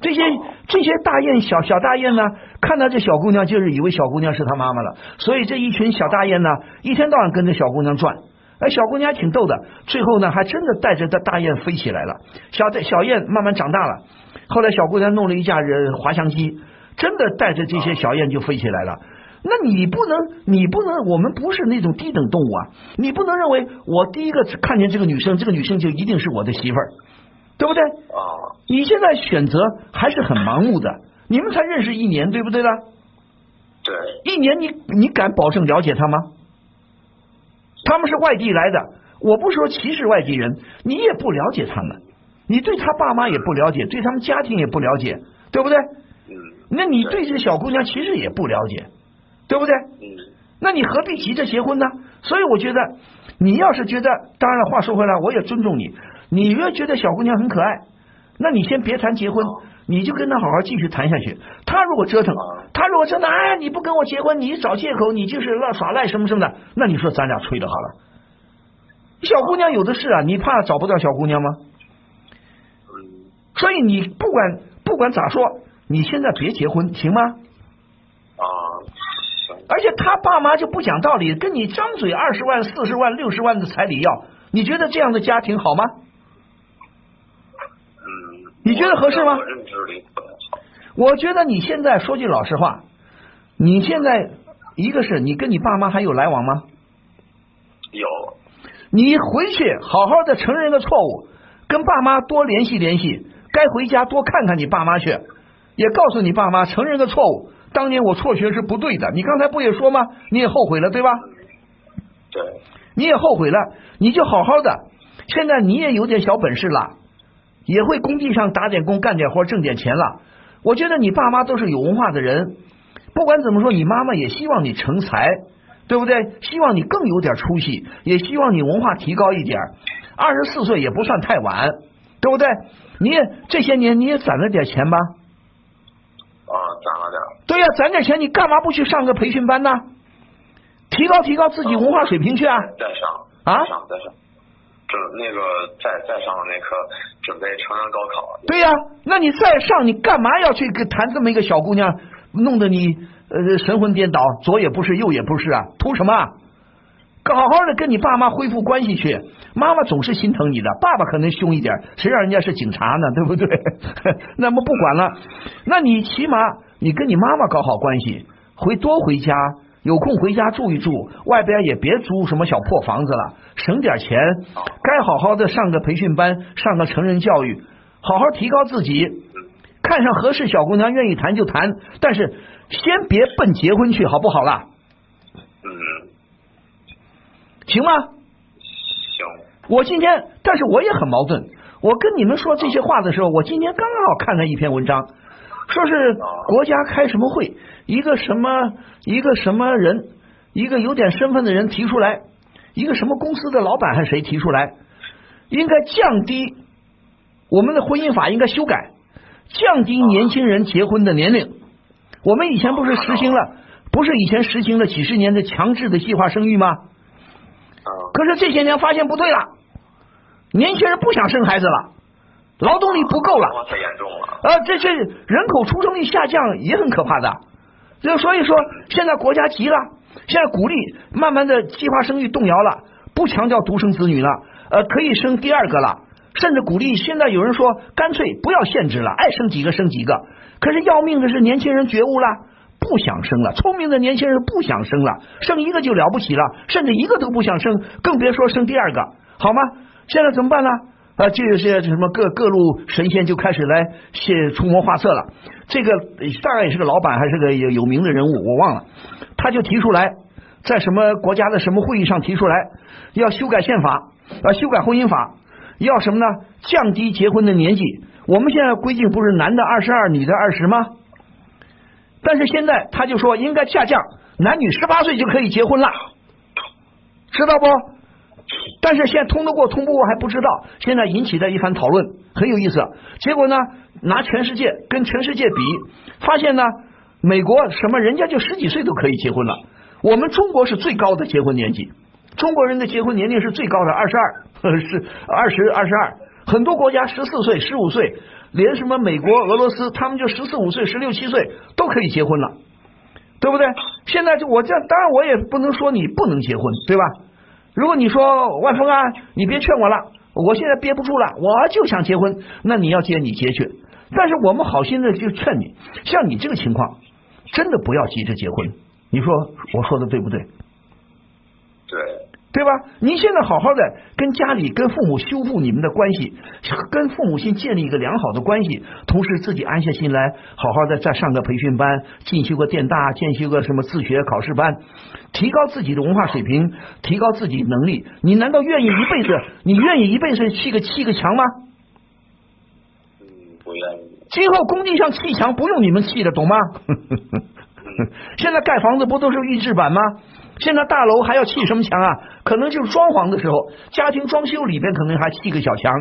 这些这些大雁小小大雁呢，看到这小姑娘就是以为小姑娘是她妈妈了，所以这一群小大雁呢，一天到晚跟着小姑娘转。哎，小姑娘还挺逗的，最后呢，还真的带着这大雁飞起来了。小的小雁慢慢长大了，后来小姑娘弄了一架人滑翔机，真的带着这些小雁就飞起来了。那你不能，你不能，我们不是那种低等动物啊！你不能认为我第一个看见这个女生，这个女生就一定是我的媳妇儿，对不对？啊，你现在选择还是很盲目的。你们才认识一年，对不对呢？对，一年你你敢保证了解他吗？他们是外地来的，我不说歧视外地人，你也不了解他们，你对他爸妈也不了解，对他们家庭也不了解，对不对？嗯那你对这个小姑娘其实也不了解，对不对？嗯那你何必急着结婚呢？所以我觉得，你要是觉得，当然了，话说回来，我也尊重你。你越觉得小姑娘很可爱，那你先别谈结婚，你就跟她好好继续谈下去。她如果折腾，她如果真的哎你不跟我结婚，你找借口，你就是乱耍赖什么什么的，那你说咱俩吹的好了。小姑娘有的是啊，你怕找不到小姑娘吗？嗯，所以你不管不管咋说，你现在别结婚，行吗？而且他爸妈就不讲道理，跟你张嘴二十万、四十万、六十万的彩礼要，你觉得这样的家庭好吗？嗯，你觉得合适吗我认知里不太好。我觉得你现在说句老实话，你现在一个是你跟你爸妈还有来往吗？有，你回去好好的承认个错误，跟爸妈多联系联系，该回家多看看你爸妈去，也告诉你爸妈承认个错误，当年我辍学是不对的。你刚才不也说吗？你也后悔了对吧？对，你也后悔了，你就好好的。现在你也有点小本事了，也会工地上打点工、干点活、挣点钱了。我觉得你爸妈都是有文化的人，不管怎么说，你妈妈也希望你成才，对不对？希望你更有点出息，也希望你文化提高一点。二十四岁也不算太晚，对不对？你也这些年你也攒了点钱吧？啊，攒了点，对呀、攒点钱，你干嘛不去上个培训班呢？提高提高自己文化水平去啊！再上，啊再上，再上，准那个再再上那课，准备成人高考。对呀、那你再上，你干嘛要去跟谈这么一个小姑娘，弄得你呃神魂颠倒，左也不是，右也不是啊，图什么？好好的跟你爸妈恢复关系去，妈妈总是心疼你的，爸爸可能凶一点，谁让人家是警察呢？对不对？那么不管了，那你起码你跟你妈妈搞好关系，回多回家，有空回家住一住，外边也别租什么小破房子了，省点钱，该好好的上个培训班，上个成人教育，好好提高自己，看上合适小姑娘愿意谈就谈，但是先别奔结婚去，好不好啦？嗯，行吗？行，我今天，但是我也很矛盾。我跟你们说这些话的时候，我今天刚好看了一篇文章，说是国家开什么会，一个什么一个什么人，一个有点身份的人提出来，一个什么公司的老板还是谁提出来，应该降低我们的婚姻法应该修改，降低年轻人结婚的年龄。我们以前不是实行了，不是以前实行了几十年的强制的计划生育吗？啊，可是这些年发现不对了，年轻人不想生孩子了，劳动力不够了，太严重了。啊，这这人口出生率下降也很可怕的。就所以说，现在国家急了，现在鼓励慢慢的计划生育动摇了，不强调独生子女了，呃，可以生第二个了，甚至鼓励现在有人说干脆不要限制了，爱生几个生几个。可是要命的是年轻人觉悟了。不想生了，聪明的年轻人不想生了，生一个就了不起了，甚至一个都不想生，更别说生第二个，好吗？现在怎么办呢？啊，这些什么各各路神仙就开始来写出谋划策了。这个大概也是个老板，还是个有有名的人物，我忘了。他就提出来，在什么国家的什么会议上提出来，要修改宪法，啊，修改婚姻法，要什么呢？降低结婚的年纪。我们现在规定不是男的二十二，女的二十吗？但是现在他就说应该下降，男女十八岁就可以结婚了，知道不？但是现在通得过通不过还不知道，现在引起的一番讨论很有意思。结果呢，拿全世界跟全世界比，发现呢，美国什么人家就十几岁都可以结婚了，我们中国是最高的结婚年纪，中国人的结婚年龄是最高的二十二，是二十二十二，很多国家十四岁、十五岁。连什么美国、俄罗斯，他们就十四五岁、十六七岁都可以结婚了，对不对？现在就我这，当然我也不能说你不能结婚，对吧？如果你说万峰啊，你别劝我了，我现在憋不住了，我就想结婚，那你要结你结去。但是我们好心的就劝你，像你这个情况，真的不要急着结婚。你说我说的对不对？对。对吧？您现在好好的跟家里、跟父母修复你们的关系，跟父母亲建立一个良好的关系，同时自己安下心来，好好的再上个培训班，进修个电大，进修个什么自学考试班，提高自己的文化水平，提高自己能力。你难道愿意一辈子？你愿意一辈子砌个砌个墙吗？嗯，不愿意。今后工地上砌墙不用你们砌的，懂吗？现在盖房子不都是预制板吗？现在大楼还要砌什么墙啊？可能就是装潢的时候，家庭装修里边可能还砌个小墙。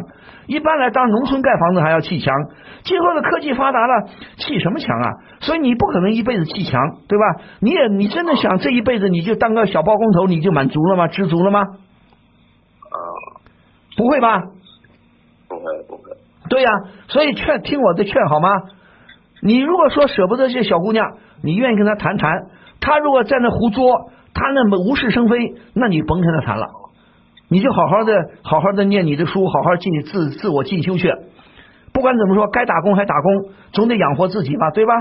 一般来当农村盖房子还要砌墙。今后的科技发达了，砌什么墙啊？所以你不可能一辈子砌墙，对吧？你也你真的想这一辈子你就当个小包工头你就满足了吗？知足了吗？啊，不会吧？不会不会。对呀，所以劝听我的劝好吗？你如果说舍不得这小姑娘，你愿意跟她谈谈，她如果在那胡作。他那么无事生非，那你甭跟他谈了，你就好好的、好好的念你的书，好好进自自我进修去。不管怎么说，该打工还打工，总得养活自己吧，对吧？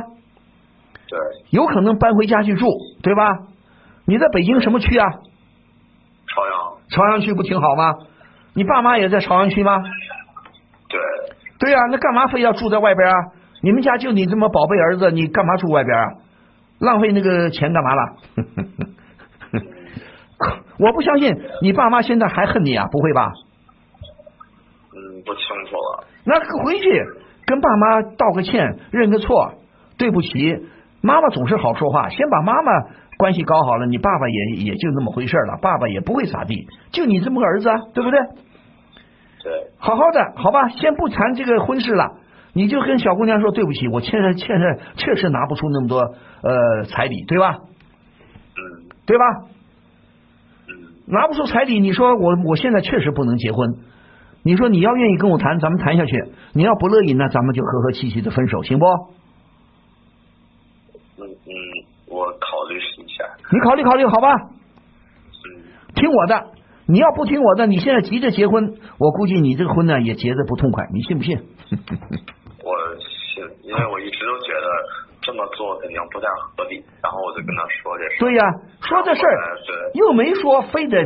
对。有可能搬回家去住，对吧？你在北京什么区啊？朝阳。朝阳区不挺好吗？你爸妈也在朝阳区吗？对。对呀，那干嘛非要住在外边啊？你们家就你这么宝贝儿子，你干嘛住外边啊？浪费那个钱干嘛了？我不相信你爸妈现在还恨你啊？不会吧？嗯，不清楚了。那回去跟爸妈道个歉，认个错，对不起。妈妈总是好说话，先把妈妈关系搞好了，你爸爸也也就那么回事了。爸爸也不会咋地，就你这么个儿子，对不对？对。好好的，好吧，先不谈这个婚事了，你就跟小姑娘说对不起，我欠着欠着，确实拿不出那么多呃彩礼，对吧？嗯。对吧？拿不出彩礼，你说我我现在确实不能结婚。你说你要愿意跟我谈，咱们谈下去；你要不乐意，那咱们就和和气气的分手，行不？嗯嗯，我考虑一下你考虑考虑好吧，嗯，听我的。你要不听我的，你现在急着结婚，我估计你这个婚呢也结的不痛快，你信不信？我信，因为我一直都觉得这么做肯定不太合理，然后我就跟他说这事。对呀、说这事又没说非得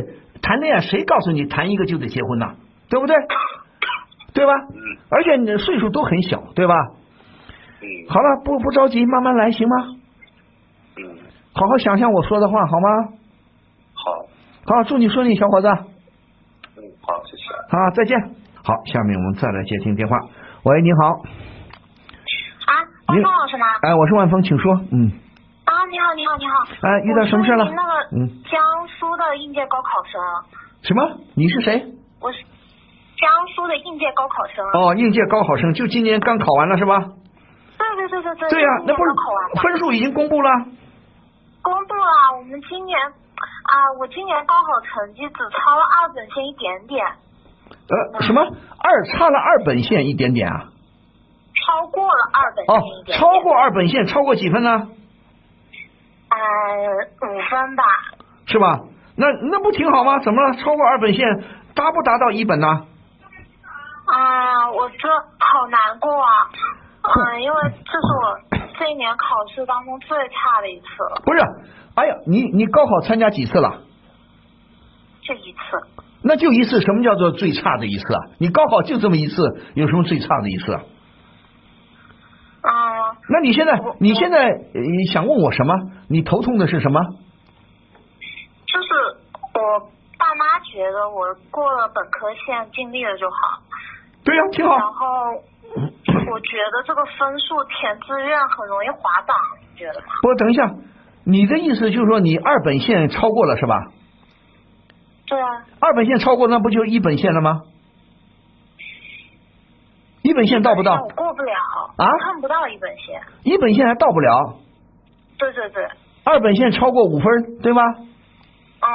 谈恋爱，谁告诉你谈一个就得结婚呐？对不对？对吧？嗯而且你的岁数都很小，对吧？嗯好了，不不着急，慢慢来，行吗？嗯，好好想想我说的话，好吗？好，好，祝你顺利，小伙子。嗯好，谢谢。好，再见。好，下面我们再来接听电话。喂，你好，啊，万你峰老师吗？哎，我是万峰，请说。嗯，啊，你好，你好，你好。哎，遇到什么事了那个嗯江苏的应届高考生，什么？你是谁？我是江苏的应届高考生。哦，应届高考生，就今年刚考完了是吧？对对对对对。对呀、那不是考完的。分数已经公布了。公布了，我们今年啊，我今年高考成绩只超了二本线一点点，呃，什么？二差了二本线一点点啊？超过了二本哦线一，点点。超过二本线，超过几分呢？呃五分吧。是吧？那那不挺好吗？怎么了？超过二本线，达不达到一本呢？啊，我这好难过啊。嗯，因为这是我这一年考试当中最差的一次了，不是，哎呀，你你高考参加几次了？就一次。那就一次，什么叫做最差的一次啊？你高考就这么一次，有什么最差的一次啊？嗯，那你现在你现在呃想问我什么？你头痛的是什么？就是我爸妈觉得我过了本科线尽力了就好，对呀、挺好。然后我觉得这个分数填志愿很容易滑档，你觉得吗？不，等一下，你的意思就是说你二本线超过了是吧？对啊，二本线超过，那不就一本线了吗？一本线到不到我？过不了啊看不到一本线。一本线还到不了，对对对，二本线超过五分，对吗？嗯，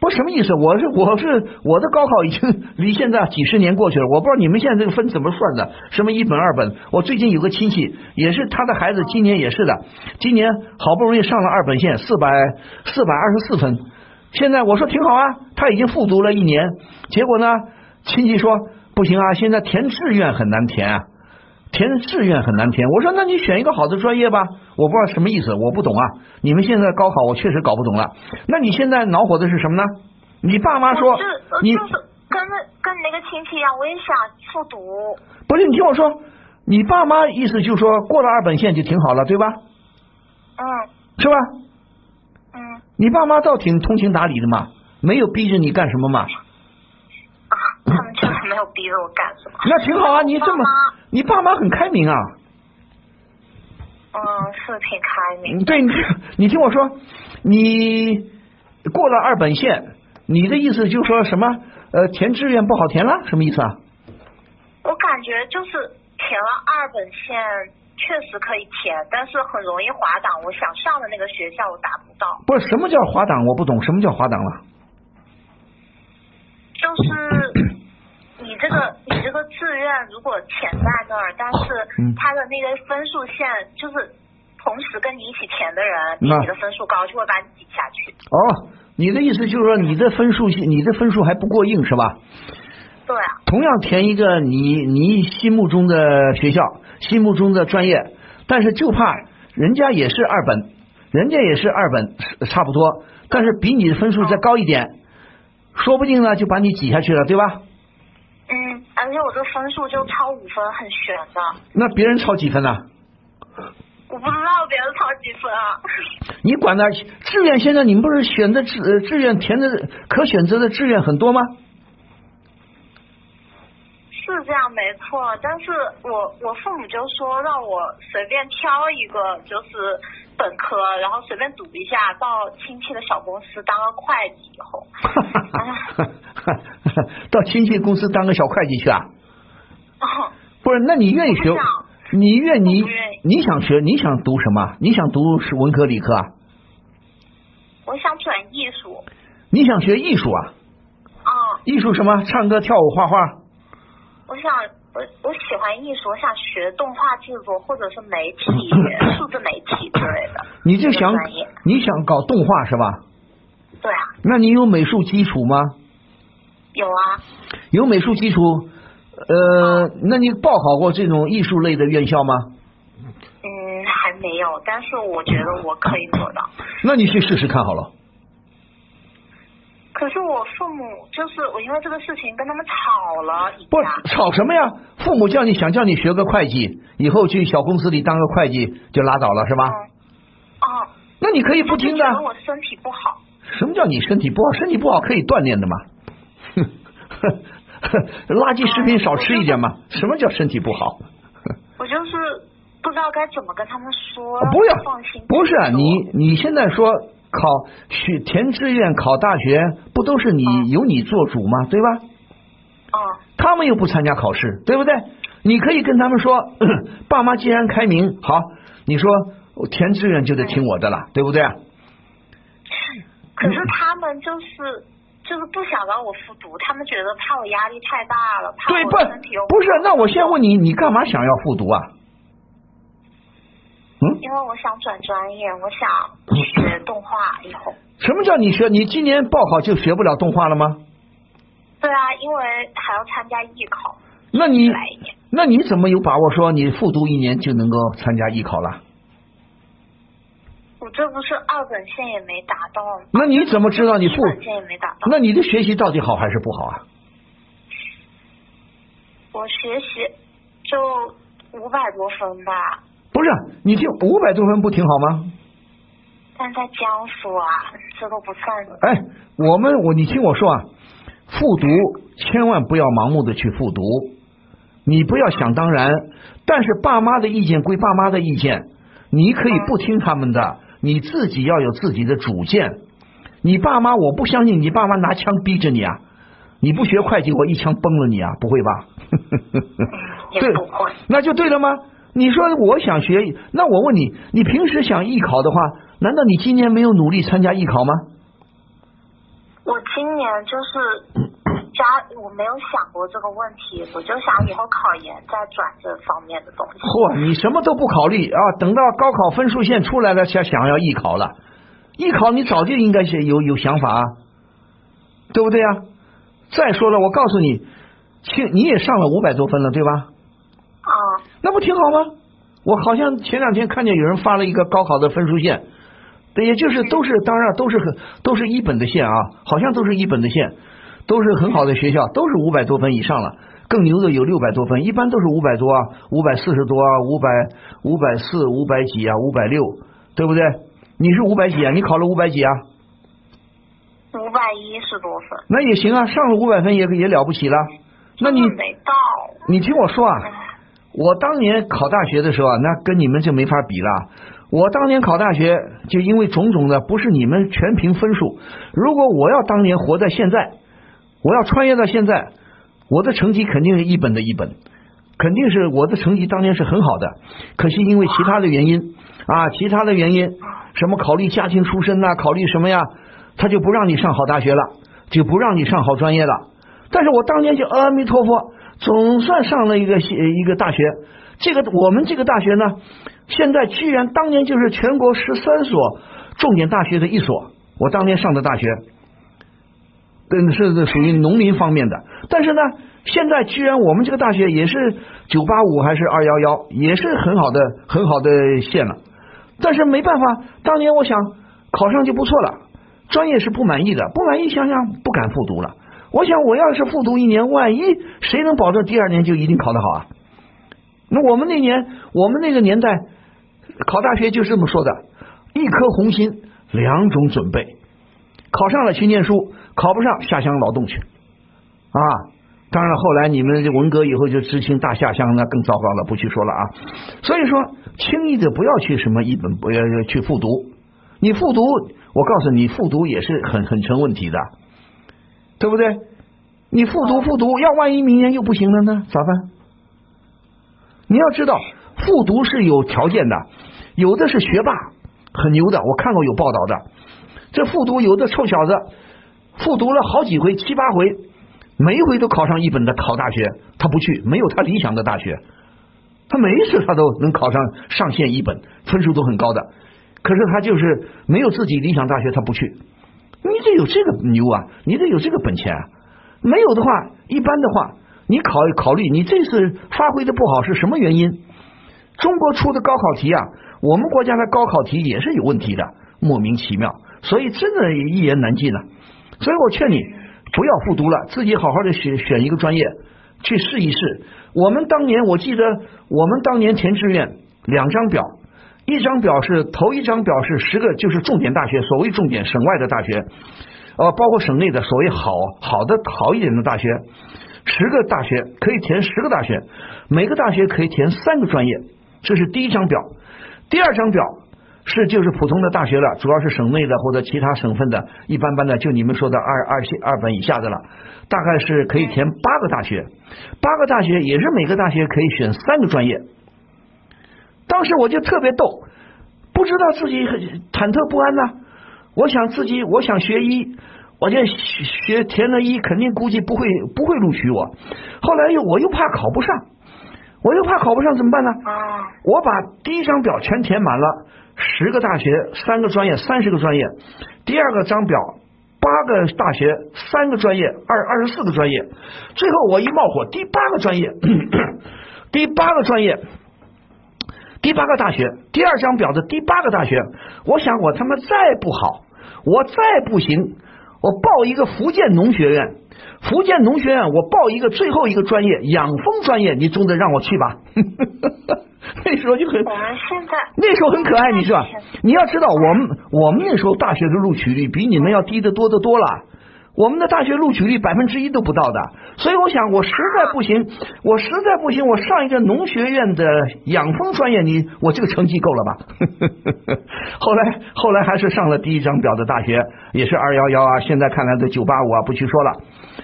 不什么意思？我是我是我的高考已经离现在几十年过去了，我不知道你们现在这个分怎么算的？什么一本二本？我最近有个亲戚也是他的孩子，今年也是的，今年好不容易上了二本线，四百四百二十四分。现在我说挺好啊，他已经复读了一年，结果呢，亲戚说不行啊，现在填志愿很难填啊。填志愿很难填，我说那你选一个好的专业吧，我不知道什么意思，我不懂啊。你们现在高考我确实搞不懂了。那你现在恼火的是什么呢？你爸妈说我是你就是跟那跟那个亲戚一样，我也想复读。不是你听我说，你爸妈意思就是说过了二本线就挺好了，对吧？嗯是吧？嗯你爸妈倒挺通情达理的嘛，没有逼着你干什么嘛，啊，他们没有逼着我干什么。那挺好啊。你这么爸，你爸妈很开明啊。嗯，是挺开明。嗯对，你 你听我说，你过了二本线，你的意思就是说什么？呃，填志愿不好填了，什么意思啊？我感觉就是填了二本线，确实可以填，但是很容易滑档。我想上的那个学校我达不到，不是什么叫滑档，我不懂，什么叫滑档了？就是你这个你这个志愿如果填在那儿，但是他的那个分数线就是同时跟你一起填的人比你的分数高，就会把你挤下去。哦，你的意思就是说你的分数你的分数还不过硬是吧？对啊，同样填一个你你心目中的学校，心目中的专业，但是就怕人家也是二本，人家也是二本差不多，但是比你的分数再高一点，说不定呢就把你挤下去了，对吧？嗯，而且我这分数就超五分，很悬的。那别人超几分呢？我不知道别人超几分啊。你管他志愿，现在你们不是选择志呃志愿填的可选择的志愿很多吗？是这样没错，但是我我父母就说让我随便挑一个就是本科，然后随便读一下，到亲戚的小公司当个会计以后，到亲戚公司当个小会计去啊？哦不是，那你愿意学？你愿你愿你想学？你想读什么？你想读是文科理科啊？我想转艺术，你想学艺术啊？嗯，艺术什么？唱歌、跳舞、画画？我想我我喜欢艺术，我想学动画制作或者是媒体、数字媒体之类的。你就想你想搞动画是吧？对啊，那你有美术基础吗？有啊，有美术基础，呃，那你报考过这种艺术类的院校吗？嗯，还没有，但是我觉得我可以做到。那你去试试看好了。可是我父母就是我因为这个事情跟他们吵了一不架，吵什么呀？父母叫你想叫你学个会计，以后去小公司里当个会计就拉倒了是吧？嗯，哦，那你可以不听的我身体不好，什么叫你身体不好？身体不好可以锻炼的嘛。垃圾食品少吃一点嘛。什么叫身体不好？我就是不知道该怎么跟他们说。不要放心，不是啊你你现在说考学填志愿考大学，不都是你嗯由你做主吗？对吧？嗯他们又不参加考试，对不对？你可以跟他们说，爸妈既然开明，好，你说我填志愿就得听我的了，对不对？可是他们就是就是不想让我复读，他们觉得怕我压力太大了，怕对，我不身体又不是。那我先问你，你干嘛想要复读啊？嗯，因为我想转专业，我想学动画以后。什么叫你学？你今年报考就学不了动画了吗？对啊，因为还要参加艺考，那你。那你怎么有把握说你复读一年就能够参加艺考了？我这不是二本线也没达到吗？那你怎么知道你复？本线也没达到。那你的学习到底好还是不好啊？我学习就五百多分吧，不是，你就五百多分不挺好吗？但在江苏啊，这都不算。哎，我们我你听我说啊，复读千万不要盲目的去复读，你不要想当然。但是爸妈的意见归爸妈的意见，你可以不听他们的，你自己要有自己的主见。你爸妈，我不相信你爸妈拿枪逼着你啊！你不学会计，我一枪崩了你啊！不会吧？对那就对了吗？你说我想学，那我问你，你平时想艺考的话，难道你今年没有努力参加艺考吗？我今年就是家，我没有想过这个问题，我就想以后考研再转这方面的东西。嚯，你什么都不考虑啊！等到高考分数线出来了，才想要艺考了。艺考你早就应该是有有想法啊，对不对啊？再说了，我告诉你，亲，你也上了五百多分了，对吧？啊、那不挺好吗？我好像前两天看见有人发了一个高考的分数线，对，也就是都是当然都是很都是一本的线啊，好像都是一本的线，都是很好的学校，都是五百多分以上了。更牛的有六百多分，一般都是五百多啊，五百四十多啊，五百五百四、五百几啊，五百六，对不对？你是五百几啊？你考了五百几啊？五百一十多分，那也行啊，上了五百分也也了不起了。那你没到。你听我说啊，我当年考大学的时候啊，那跟你们就没法比了。我当年考大学，就因为种种的，不是你们全凭分数。如果我要当年活在现在，我要穿越到现在，我的成绩肯定是一本的一本，肯定是我的成绩当年是很好的。可惜因为其他的原因啊，其他的原因，什么考虑家庭出身呐、考虑什么呀，他就不让你上好大学了，就不让你上好专业了。但是我当年就阿弥陀佛，总算上了一个一个大学。这个我们这个大学呢，现在居然当年就是全国十三所重点大学的一所。我当年上的大学，对，是是属于农林方面的。但是呢，现在居然我们这个大学也是九八五还是二幺幺，也是很好的很好的线了。但是没办法，当年我想考上就不错了，专业是不满意的，不满意想想不敢复读了。我想我要是复读一年，万一谁能保证第二年就一定考得好啊？那我们那年，我们那个年代考大学就是这么说的：一颗红心，两种准备。考上了去念书，考不上下乡劳动去啊！当然，后来你们文革以后就知青大下乡，那更糟糕了，不去说了啊。所以说，轻易的不要去什么一本不要去复读。你复读，我告诉你，复读也是很很成问题的，对不对？你复读复读，要万一明年又不行了呢，咋办？你要知道，复读是有条件的，有的是学霸，很牛的，我看过有报道的。这复读有的臭小子，复读了好几回，七八回，每一回都考上一本的考大学，他不去，没有他理想的大学，他每一次他都能考上上线一本，分数都很高的。可是他就是没有自己理想大学，他不去。你得有这个牛啊，你得有这个本钱啊。没有的话，一般的话，你考考虑你这次发挥的不好是什么原因？中国出的高考题啊，我们国家的高考题也是有问题的，莫名其妙，所以真的一言难尽了。所以我劝你不要复读了，自己好好的选选一个专业去试一试。我们当年我记得，我们当年填志愿两张表，一张表是头一张表是十个，就是重点大学，所谓重点省外的大学，呃，包括省内的所谓好好的好一点的大学，十个大学可以填十个大学，每个大学可以填三个专业。这是第一张表，第二张表是就是普通的大学了，主要是省内的或者其他省份的一般般的，就你们说的二二线二本以下的了，大概是可以填八个大学，八个大学也是每个大学可以选三个专业。当时我就特别逗，不知道自己忐忑不安呢。我想自己我想学医，我就学填了医，肯定估计不会不会录取我。后来又我又怕考不上。我又怕考不上怎么办呢？我把第一张表全填满了，十个大学，三个专业，三十个专业。第二个张表，八个大学，三个专业，二二十四个专业。最后我一冒火，第八个专业，第八个专业，第八个大学。第二张表的第八个大学，我想我他妈再不好，我再不行，我报一个福建农学院。福建农学院，我报一个最后一个专业，养蜂专业，你总得让我去吧？那时候就很，我们现在那时候很可爱，你知道？你要知道，我们我们那时候大学的录取率比你们要低得多得多了。我们的大学录取率百分之一都不到的，所以我想，我实在不行，我实在不行，我上一个农学院的养蜂专业，你我这个成绩够了吧？后来后来还是上了第一张表的大学，也是二幺幺啊，现在看来的九八五啊，不去说了。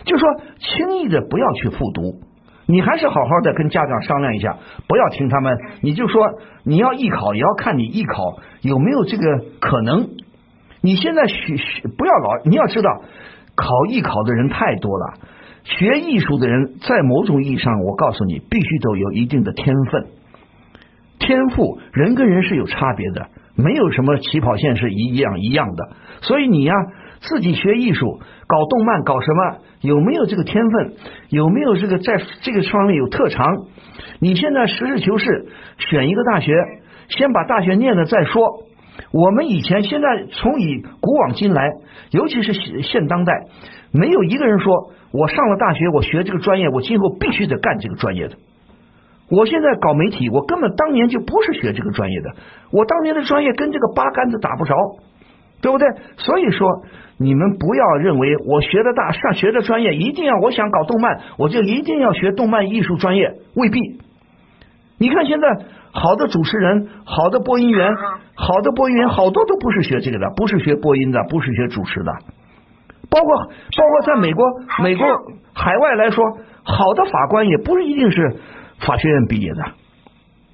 就说轻易的不要去复读，你还是好好的跟家长商量一下，不要听他们。你就说你要艺考，也要看你艺考有没有这个可能。你现在学学不要老，你要知道。考艺考的人太多了，学艺术的人在某种意义上，我告诉你，必须都有一定的天分、天赋。人跟人是有差别的，没有什么起跑线是一样一样的。所以你呀，自己学艺术、搞动漫、搞什么，有没有这个天分？有没有这个在这个方面有特长？你现在实事求是，选一个大学，先把大学念了再说。我们以前、现在从以古往今来，尤其是现当代，没有一个人说我上了大学，我学这个专业，我今后必须得干这个专业的。我现在搞媒体，我根本当年就不是学这个专业的，我当年的专业跟这个八竿子打不着，对不对？所以说，你们不要认为我学的大上学的专业一定要我想搞动漫，我就一定要学动漫艺术专业，未必。你看现在好的主持人、好的播音员。好的播音员好多都不是学这个的，不是学播音的，不是学主持的，包括包括在美国、美国海外来说，好的法官也不是一定是法学院毕业的，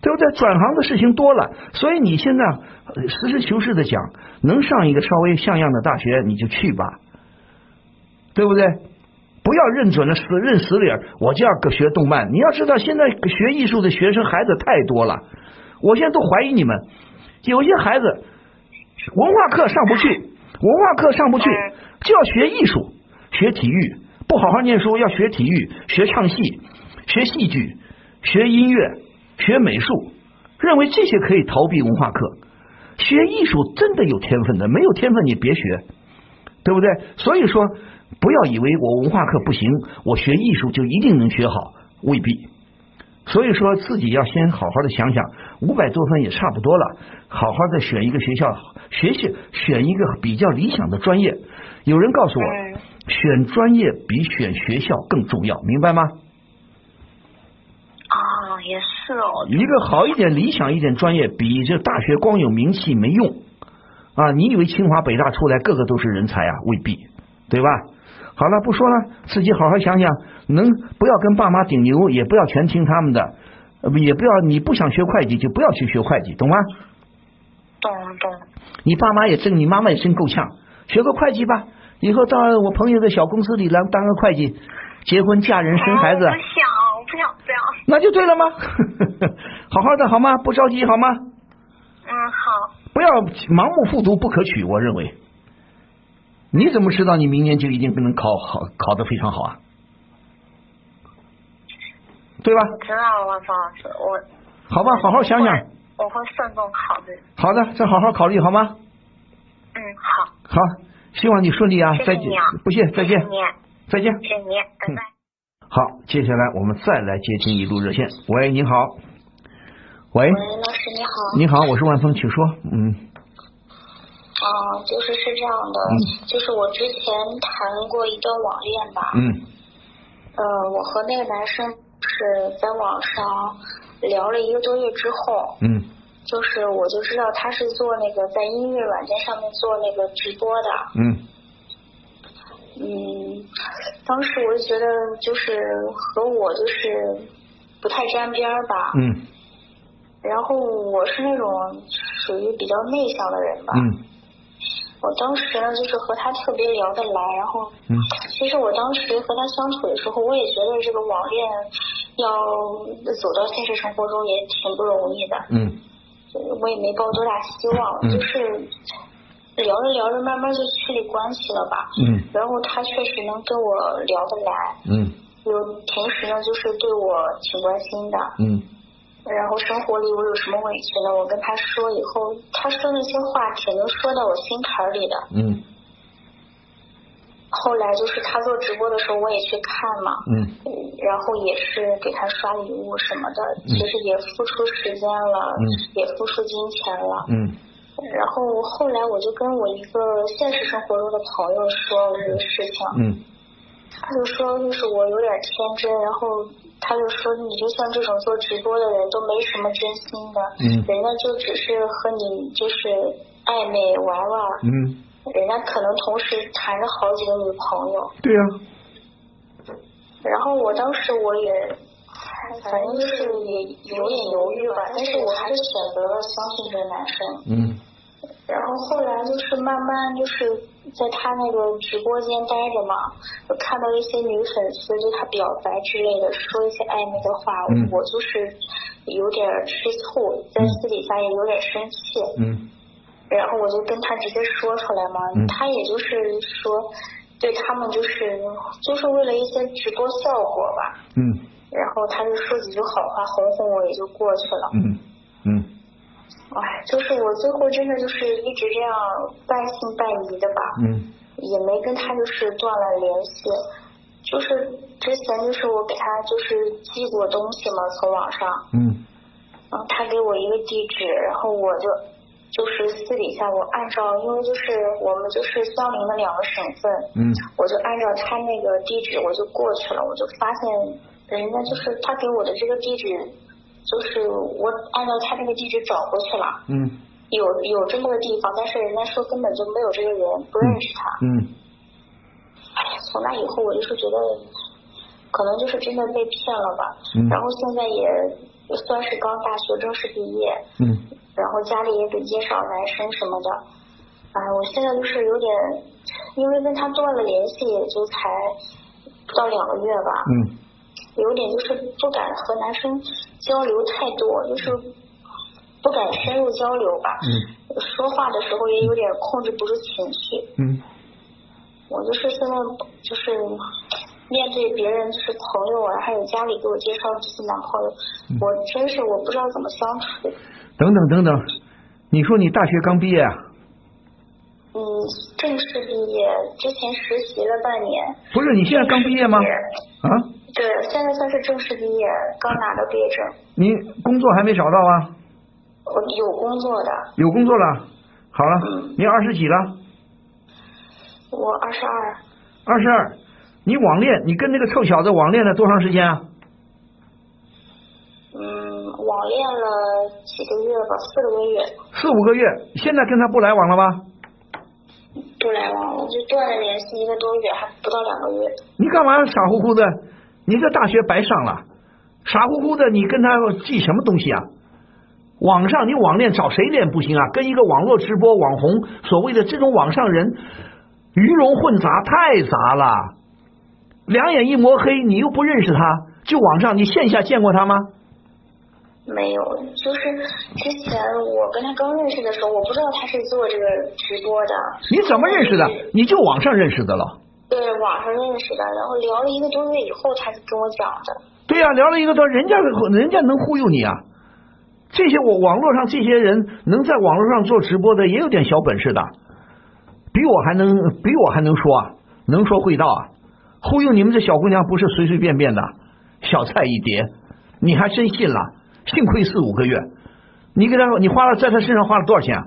对不对？转行的事情多了，所以你现在实事求是的讲，能上一个稍微像样的大学你就去吧，对不对？不要认准了死认死理儿，我就要学动漫。你要知道，现在学艺术的学生孩子太多了，我现在都怀疑你们。有些孩子文化课上不去，文化课上不去，就要学艺术，学体育，不好好念书，要学体育，学唱戏，学戏剧，学音乐，学美术，认为这些可以逃避文化课。学艺术真的有天分的，没有天分你别学，对不对？所以说，不要以为我文化课不行，我学艺术就一定能学好，未必。所以说自己要先好好的想想，五百多分也差不多了，好好的选一个学校学习，选一个比较理想的专业。有人告诉我，选专业比选学校更重要，明白吗？一个好一点、理想一点专业，比这大学光有名气没用啊！你以为清华、北大出来个个都是人才啊？未必，对吧？好了，不说了，自己好好想想，能不要跟爸妈顶牛，也不要全听他们的，也不要你不想学会计就不要去学会计，懂吗？懂懂。你爸妈也真，你妈妈也真够呛，学个会计吧，以后到我朋友的小公司里来当个会计，结婚嫁人生孩子。不想这样。那就对了吗？好好的好吗？不着急好吗？嗯，好。不要盲目复读不可取，我认为。你怎么知道你明年就一定能考好，考得非常好啊？对吧？知道了，万峰老师，我好吧，好好想想。我会慎重考虑。好的，再好好考虑好吗？嗯，好。好，希望你顺利啊！谢谢再见不谢，再见谢谢，你，再见。谢谢你，拜拜。好，接下来我们再来接听一路热线。喂，你好。喂，喂，老师你好。你好，我是万峰，请说。嗯啊、就是是这样的，嗯就是我之前谈过一段网恋吧，嗯呃，我和那个男生是在网上聊了一个多月之后，嗯就是我就知道他是做那个在音乐软件上面做那个直播的，嗯嗯，当时我就觉得就是和我就是不太沾边儿吧，嗯。然后我是那种属于比较内向的人吧，嗯。我当时呢，就是和他特别聊得来，然后，嗯其实我当时和他相处的时候，我也觉得这个网恋要走到现实生活中也挺不容易的，嗯。我也没抱多大希望，嗯就是聊着聊着，慢慢就确立关系了吧，嗯。然后他确实能跟我聊得来，嗯。有平时呢就是对我挺关心的，嗯。然后生活里我有什么委屈呢，我跟他说以后，他说那些话挺能说到我心坎里的。嗯。后来就是他做直播的时候，我也去看嘛，嗯。嗯然后也是给他刷礼物什么的，其实也付出时间了，嗯。也付出金钱了。嗯然后后来我就跟我一个现实生活中的朋友说了这个事情，嗯。他就说就是我有点天真，然后他就说你就像这种做直播的人都没什么真心的，嗯。人家就只是和你就是暧昧玩玩，嗯，人家可能同时谈着好几个女朋友，对呀、然后我当时我也反正就是也有点犹豫吧，但是我还是选择了相信这个男生。嗯然后后来就是慢慢就是在他那个直播间待着嘛，就看到一些女粉丝对他表白之类的，说一些暧昧的话，嗯我就是有点吃醋，在私底下也有点生气。嗯然后我就跟他直接说出来嘛，嗯他也就是说对他们就是就是为了一些直播效果吧，嗯然后他就说几句好话哄哄我也就过去了。嗯嗯哎，就是我最后真的就是一直这样半信半疑的吧，嗯。也没跟他就是断了联系。就是之前就是我给他就是寄过东西嘛，从网上，嗯。然后他给我一个地址，然后我就就是私底下我按照，因为就是我们就是相邻的两个省份，嗯。我就按照他那个地址我就过去了，我就发现人家就是他给我的这个地址，就是我按照他那个地址找过去了，嗯有有这么个地方，但是人家说根本就没有这个人，不认识他。嗯哎呀，从那以后我就是觉得，可能就是真的被骗了吧。嗯然后现在也算是刚大学正式毕业，嗯然后家里也给介绍男生什么的。哎，我现在就是有点，因为跟他断了联系，也就才不到两个月吧，嗯有点就是不敢和男生交流太多，就是不敢深入交流吧。嗯说话的时候也有点控制不住情绪。嗯我就是现在就是面对别人，就是朋友啊，还有家里给我介绍的这些男朋友，我真是我不知道怎么相处。等等等等，你说你大学刚毕业啊？嗯，正式毕业之前实习了半年。不是，你现在刚毕业吗？啊？对，现在算是正式毕业，刚拿到毕业证。你工作还没找到啊？我有工作的，有工作了？好了，你二十几了？我二十二，二十二。你网恋，你跟那个臭小子网恋了多长时间啊？嗯，网恋了几个月吧，四个多月，四五个月。现在跟他不来往了吧？不来往了，就断了联系一个多月，还不到两个月。你干嘛傻乎乎的？你这大学白上了，傻乎乎的，你跟他记什么东西啊？网上你网恋找谁恋不行啊？跟一个网络直播网红，所谓的这种网上人，鱼龙混杂，太杂了。两眼一抹黑，你又不认识他，就网上你线下见过他吗？没有，就是之前我跟他刚认识的时候，我不知道他是做这个直播的。你怎么认识的？你就网上认识的了？对，网上认识的，然后聊了一个多月以后，他就跟我讲的。对呀、聊了一个多，人家人家能忽悠你啊。这些我网络上这些人能在网络上做直播的，也有点小本事的，比我还能比我还能说啊，能说会道啊，忽悠你们这小姑娘不是随随便便的，小菜一碟，你还真信了？幸亏四五个月，你给他你花了在他身上花了多少钱啊？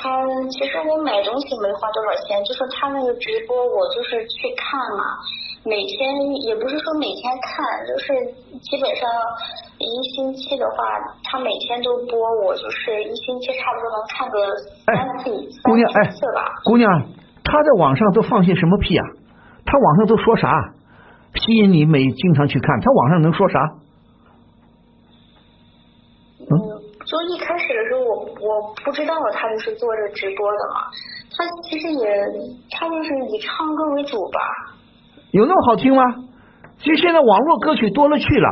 就是他，其实我买东西没花多少钱，就是他那个直播，我就是去看嘛，每天也不是说每天看，就是基本上一星期的话，他每天都播，我就是一星期差不多能看个哎三次、姑娘，哎姑娘，他在网上都放些什么屁啊？他网上都说啥？吸引你每经常去看，他网上能说啥？嗯，就一开不知道他就是做这直播的嘛，他其实也他就是以唱歌为主吧。有那么好听吗？其实现在网络歌曲多了去了，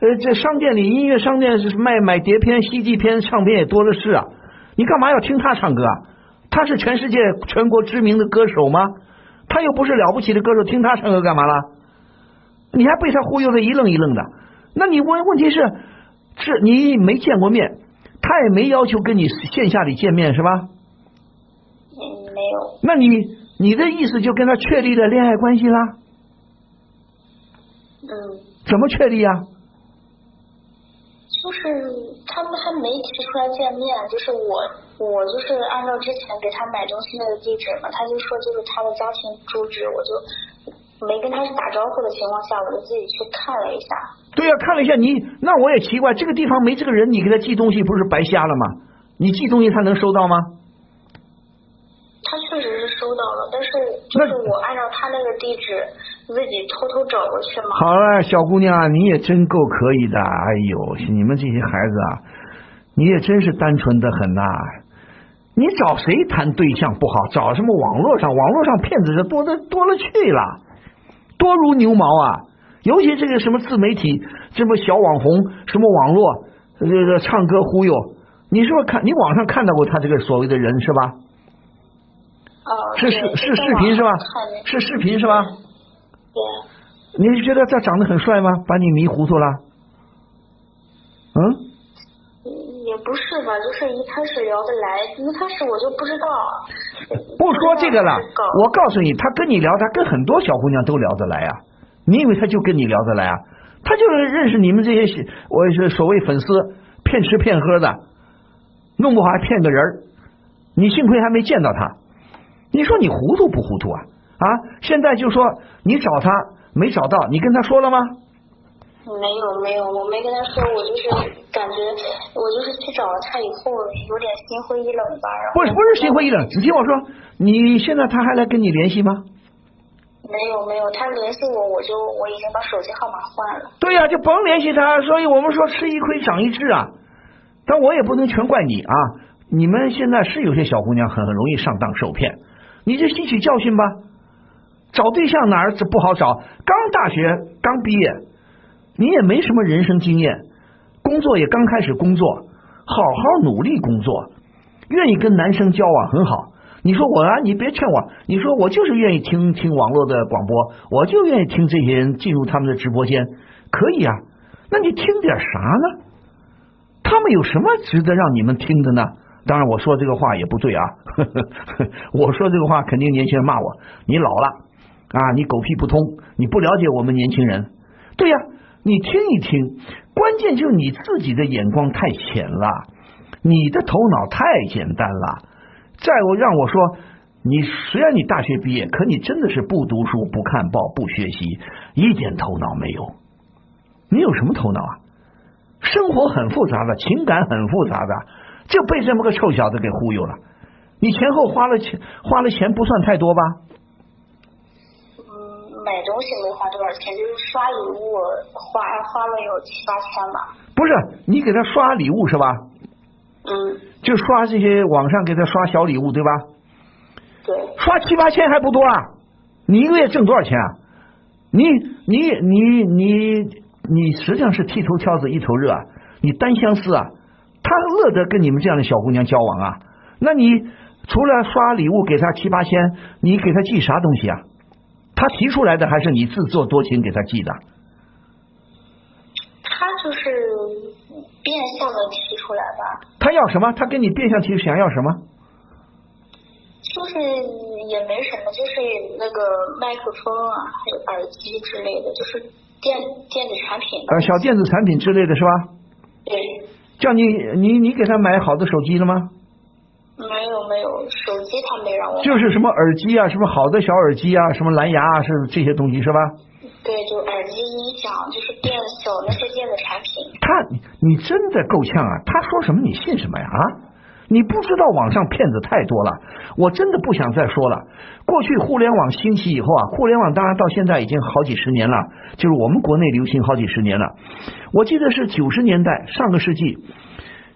呃，这商店里音乐商店是卖买碟片、CD 片、唱片也多的是啊。你干嘛要听他唱歌啊？他是全世界全国知名的歌手吗？他又不是了不起的歌手，听他唱歌干嘛了？你还被他忽悠的一愣一愣的。那你问问题是，是你没见过面，他也没要求跟你线下里见面是吧？嗯，没有。那你你的意思就跟他确立了恋爱关系啦？嗯，怎么确立啊？就是他们还没提出来见面，就是我我就是按照之前给他买东西那个地址嘛，他就说就是他的家庭住址，我就没跟他打招呼的情况下，我就自己去看了一下。对呀、看了一下你，那我也奇怪，这个地方没这个人，你给他寄东西不是白瞎了吗？你寄东西他能收到吗？他确实是收到了，但是就是我按照他那个地址自己偷偷找过去嘛。好了，小姑娘啊，你也真够可以的。哎呦，你们这些孩子啊，你也真是单纯的很呐、你找谁谈对象不好？找什么网络上？网络上骗子是多的多了去了，多如牛毛啊！尤其这个什么自媒体，这么小网红，什么网络这个唱歌忽悠，你是不是看你网上看到过他这个所谓的人是吧？哦，是对是是视频是吧是视频是吧？对，你是觉得他长得很帅吗？把你迷糊涂了？嗯，嗯也不是吧，就是一开始聊得来，一开始我就不知道。不说这个了我告诉你，他跟你聊，他跟很多小姑娘都聊得来啊。你以为他就跟你聊得来啊？他就是认识你们这些我是所谓粉丝骗吃骗喝的，弄不好还骗个人儿你幸亏还没见到他，你说你糊涂不糊涂啊？啊，现在就说你找他没找到，你跟他说了吗？没有没有，我没跟他说，我就是感觉我就是去找了他以后有点心灰意冷吧。然后不是不是心灰意冷，你听我说，你现在他还来跟你联系吗？没有没有，他联系我，我就我已经把手机号码换了。对呀、就甭联系他。所以我们说吃一亏长一智啊。但我也不能全怪你啊。你们现在是有些小姑娘很很容易上当受骗，你就吸取教训吧。找对象哪儿这不好找？刚大学刚毕业，你也没什么人生经验，工作也刚开始工作，好好努力工作，愿意跟男生交往很好。你说我啊，你别劝我，你说我就是愿意听听网络的广播，我就愿意听这些人进入他们的直播间，可以啊。那你听点啥呢？他们有什么值得让你们听的呢？当然，我说这个话也不对啊。我说这个话，肯定年轻人骂我，你老了啊，你狗屁不通，你不了解我们年轻人。对呀、你听一听，关键就是你自己的眼光太浅了，你的头脑太简单了。再我让我说，你虽然你大学毕业，可你真的是不读书、不看报、不学习，一点头脑没有。你有什么头脑啊？生活很复杂的，情感很复杂的，就被这么个臭小子给忽悠了。你前后花了钱，花了钱不算太多吧？嗯，买东西没花多少钱，就是刷礼物花花了有七八千吧。不是，你给他刷礼物是吧？嗯，就刷这些网上给他刷小礼物对吧？对，刷七八千还不多啊？你一个月挣多少钱啊？你你你你你实际上是剃头挑子一头热啊，你单相思啊，他乐得跟你们这样的小姑娘交往啊，那你除了刷礼物给他七八千，你给他寄啥东西啊？他提出来的还是你自作多情给他寄的？他就是变相的提出来吧，他要什么？他跟你变相提想要什么？就是也没什么，就是那个麦克风啊，还有耳机之类的，就是电电子产品吧。呃，小电子产品之类的是吧？对，叫你你你给他买好的手机了吗？没有没有，手机他没让我。就是什么耳机啊，什么好的小耳机啊，什么蓝牙啊，是这些东西是吧？对，就耳机、音响，就是电小那些电子产品。他你你真的够呛啊！他说什么你信什么呀？啊！你不知道网上骗子太多了，我真的不想再说了。过去互联网兴起以后啊，互联网当然到现在已经好几十年了，就是我们国内流行好几十年了。我记得是九十年代上个世纪，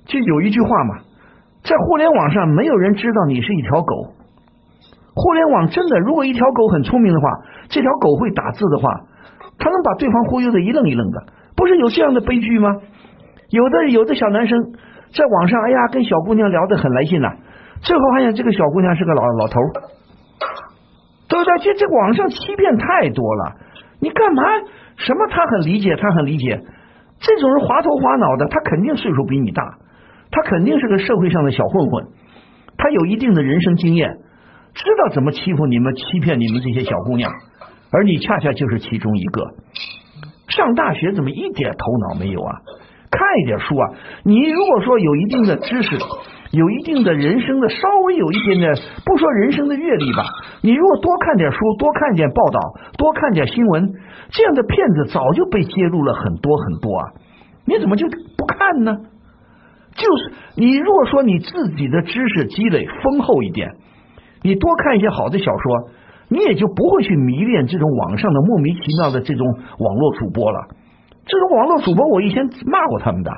就有一句话嘛，在互联网上没有人知道你是一条狗。互联网真的，如果一条狗很聪明的话，这条狗会打字的话，它能把对方忽悠的一愣一愣的。不是有这样的悲剧吗？有的有的小男生。在网上，哎呀，跟小姑娘聊得很来劲呐，最后发现这个小姑娘是个老老头，对不对？这这网上欺骗太多了，你干嘛？什么？他很理解，他很理解，这种人滑头滑脑的，他肯定岁数比你大，他肯定是个社会上的小混混，他有一定的人生经验，知道怎么欺负你们、欺骗你们这些小姑娘，而你恰恰就是其中一个。上大学怎么一点头脑没有啊？看一点书啊！你如果说有一定的知识，有一定的人生的稍微有一点点，不说人生的阅历吧，你如果多看点书，多看点报道，多看点新闻，这样的骗子早就被揭露了很多很多啊！你怎么就不看呢？就是你如果说你自己的知识积累丰厚一点，你多看一些好的小说，你也就不会去迷恋这种网上的莫名其妙的这种网络主播了。这种网络主播，我以前骂过他们的。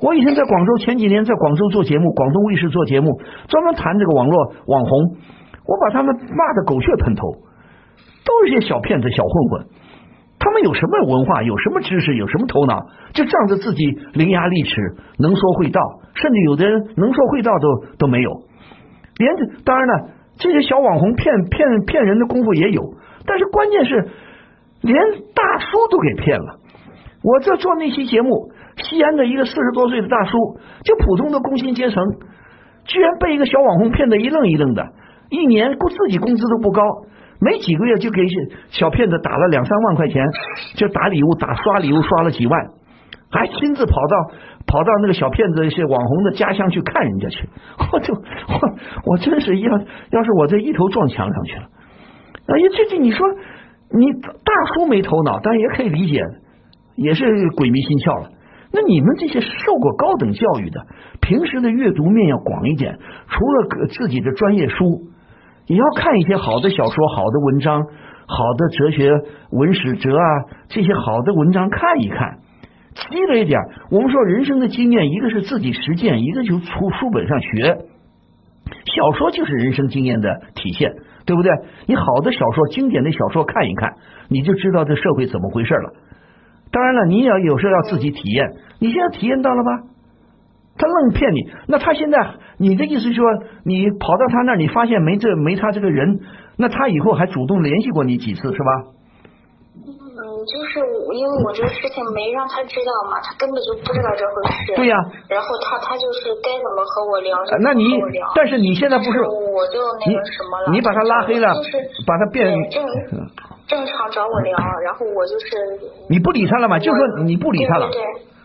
我以前在广州，前几年在广州做节目，广东卫视做节目，专门谈这个网络网红，我把他们骂的狗血喷头，都是些小骗子、小混混。有什么文化，有什么知识，有什么头脑，就仗着自己伶牙俐齿，能说会道，甚至有的人能说会道都都没有。连当然了，这些小网红骗骗骗人的功夫也有，但是关键是连大叔都给骗了。我这做那期节目，西安的一个四十多岁的大叔，就普通的工薪阶层，居然被一个小网红骗得一愣一愣的，一年工自己工资都不高，没几个月就给小骗子打了两三万块钱，就打礼物打刷礼物刷了几万，还亲自跑到跑到那个小骗子一些网红的家乡去看人家去，我就我 我真是要要是我这一头撞墙上去了，哎呀，这这你说你大叔没头脑，但也可以理解。也是鬼迷心窍了。那你们这些受过高等教育的，平时的阅读面要广一点，除了自己的专业书，你要看一些好的小说、好的文章、好的哲学文史哲啊这些好的文章看一看，积累点。我们说人生的经验，一个是自己实践，一个就从书本上学。小说就是人生经验的体现，对不对？你好的小说、经典的小说看一看，你就知道这社会怎么回事了。当然了，你也要有时候要自己体验。你现在体验到了吗？他愣骗你，那他现在你的意思说，你跑到他那儿，你发现没这没他这个人，那他以后还主动联系过你几次是吧？嗯，就是因为我这个事情没让他知道嘛，他根本就不知道这回事。对呀。然后他他就是该怎么和我聊就那你但是你现在不是我就那个什么了？你把他拉黑了，就是把他变正正常找我聊，然后我就是你不理他了嘛？就说你不理他了，对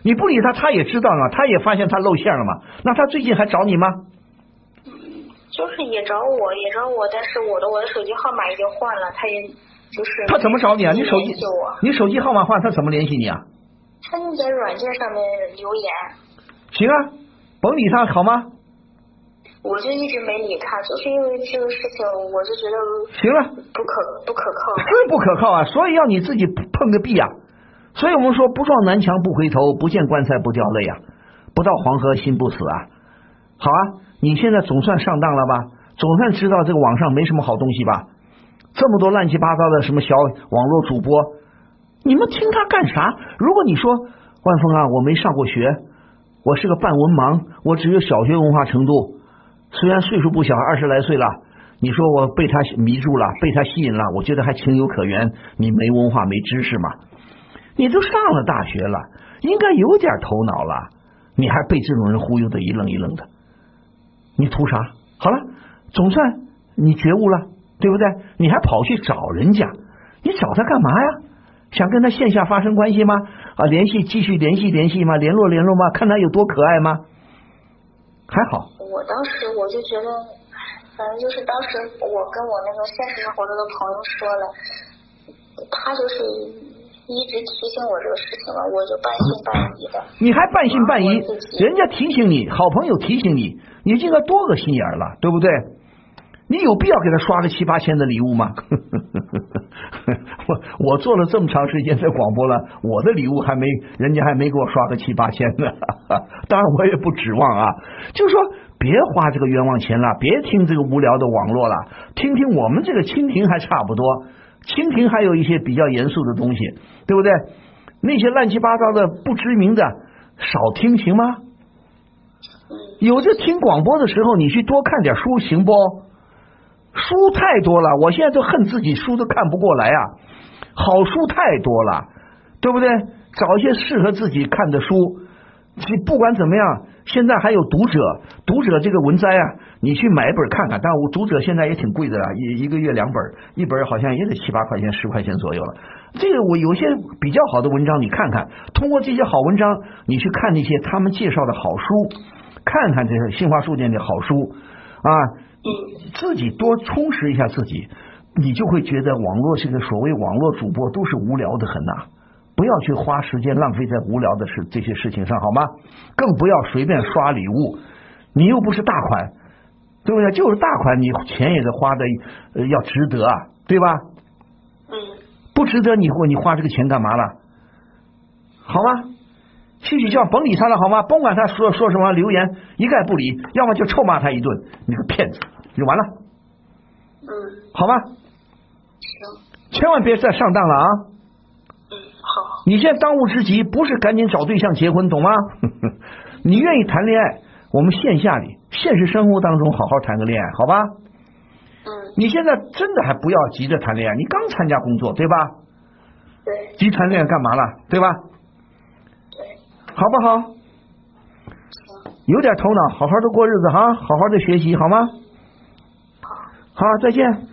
你不理他，他也知道了，他也发现他露馅了嘛。那他最近还找你吗？就是也找我，也找我，但是我的我的手机号码已经换了，他也就是他怎么找你啊？你手机你手机号码换，他怎么联系你啊？他就在软件上面留言，行啊，甭理他好吗？我就一直没理他，就是因为这个事情，我就觉得行了，不可不可靠。是不可靠啊，所以要你自己碰个壁啊。所以我们说，不撞南墙不回头，不见棺材不掉泪啊，不到黄河心不死啊。好啊，你现在总算上当了吧？总算知道这个网上没什么好东西吧？这么多乱七八糟的什么小网络主播，你们听他干啥？如果你说万峰啊，我没上过学，我是个半文盲，我只有小学文化程度，虽然岁数不小，二十来岁了。你说我被他迷住了，被他吸引了，我觉得还情有可原。你没文化，没知识嘛？你都上了大学了，应该有点头脑了，你还被这种人忽悠的一愣一愣的，你图啥？好了，总算你觉悟了，对不对？你还跑去找人家，你找他干嘛呀？想跟他线下发生关系吗？啊，联系继续联系联系吗？联络联络吗？看他有多可爱吗？还好。我当时我就觉得，反正就是当时我跟我那个现实生活中的朋友说了，他就是一直提醒我这个事情了，我就半信半疑的。你还半信半疑人家提醒你，好朋友提醒你，你这个多个心眼了，对不对？你有必要给他刷个七八千的礼物吗？我我做了这么长时间的广播了，我的礼物还没人家还没给我刷个七八千呢。当然我也不指望啊，就是说别花这个冤枉钱了，别听这个无聊的网络了，听听我们这个蜻蜓还差不多，蜻蜓还有一些比较严肃的东西，对不对？那些乱七八糟的不知名的少听行吗？有这听广播的时候，你去多看点书行不？书太多了，我现在都恨自己书都看不过来啊！好书太多了，对不对？找一些适合自己看的书。其不管怎么样，现在还有读者，读者这个文摘啊，你去买一本看看。但我读者现在也挺贵的了，一一个月两本，一本好像也得七八块钱、十块钱左右了。这个我有些比较好的文章，你看看。通过这些好文章，你去看那些他们介绍的好书，看看这些新华书店的好书啊，自己多充实一下自己，你就会觉得网络这个所谓网络主播都是无聊的很呐、不要去花时间浪费在无聊的事这些事情上，好吗？更不要随便刷礼物，你又不是大款，对不对？就是大款，你钱也得花的、呃、要值得啊，对吧？嗯，不值得你花你花这个钱干嘛了？好吗？去去叫甭理他了好吗？甭管他说说什么留言，一概不理，要么就臭骂他一顿，你个骗子，就完了，嗯，好吗？行，千万别再上当了啊！你现在当务之急不是赶紧找对象结婚，懂吗？你愿意谈恋爱，我们线下里、现实生活当中好好谈个恋爱，好吧？嗯，你现在真的还不要急着谈恋爱，你刚参加工作，对吧？对急谈恋爱干嘛了，对吧？对，好不好？行，有点头脑，好好的过日子哈，好好的学习，好吗？好。好，再见。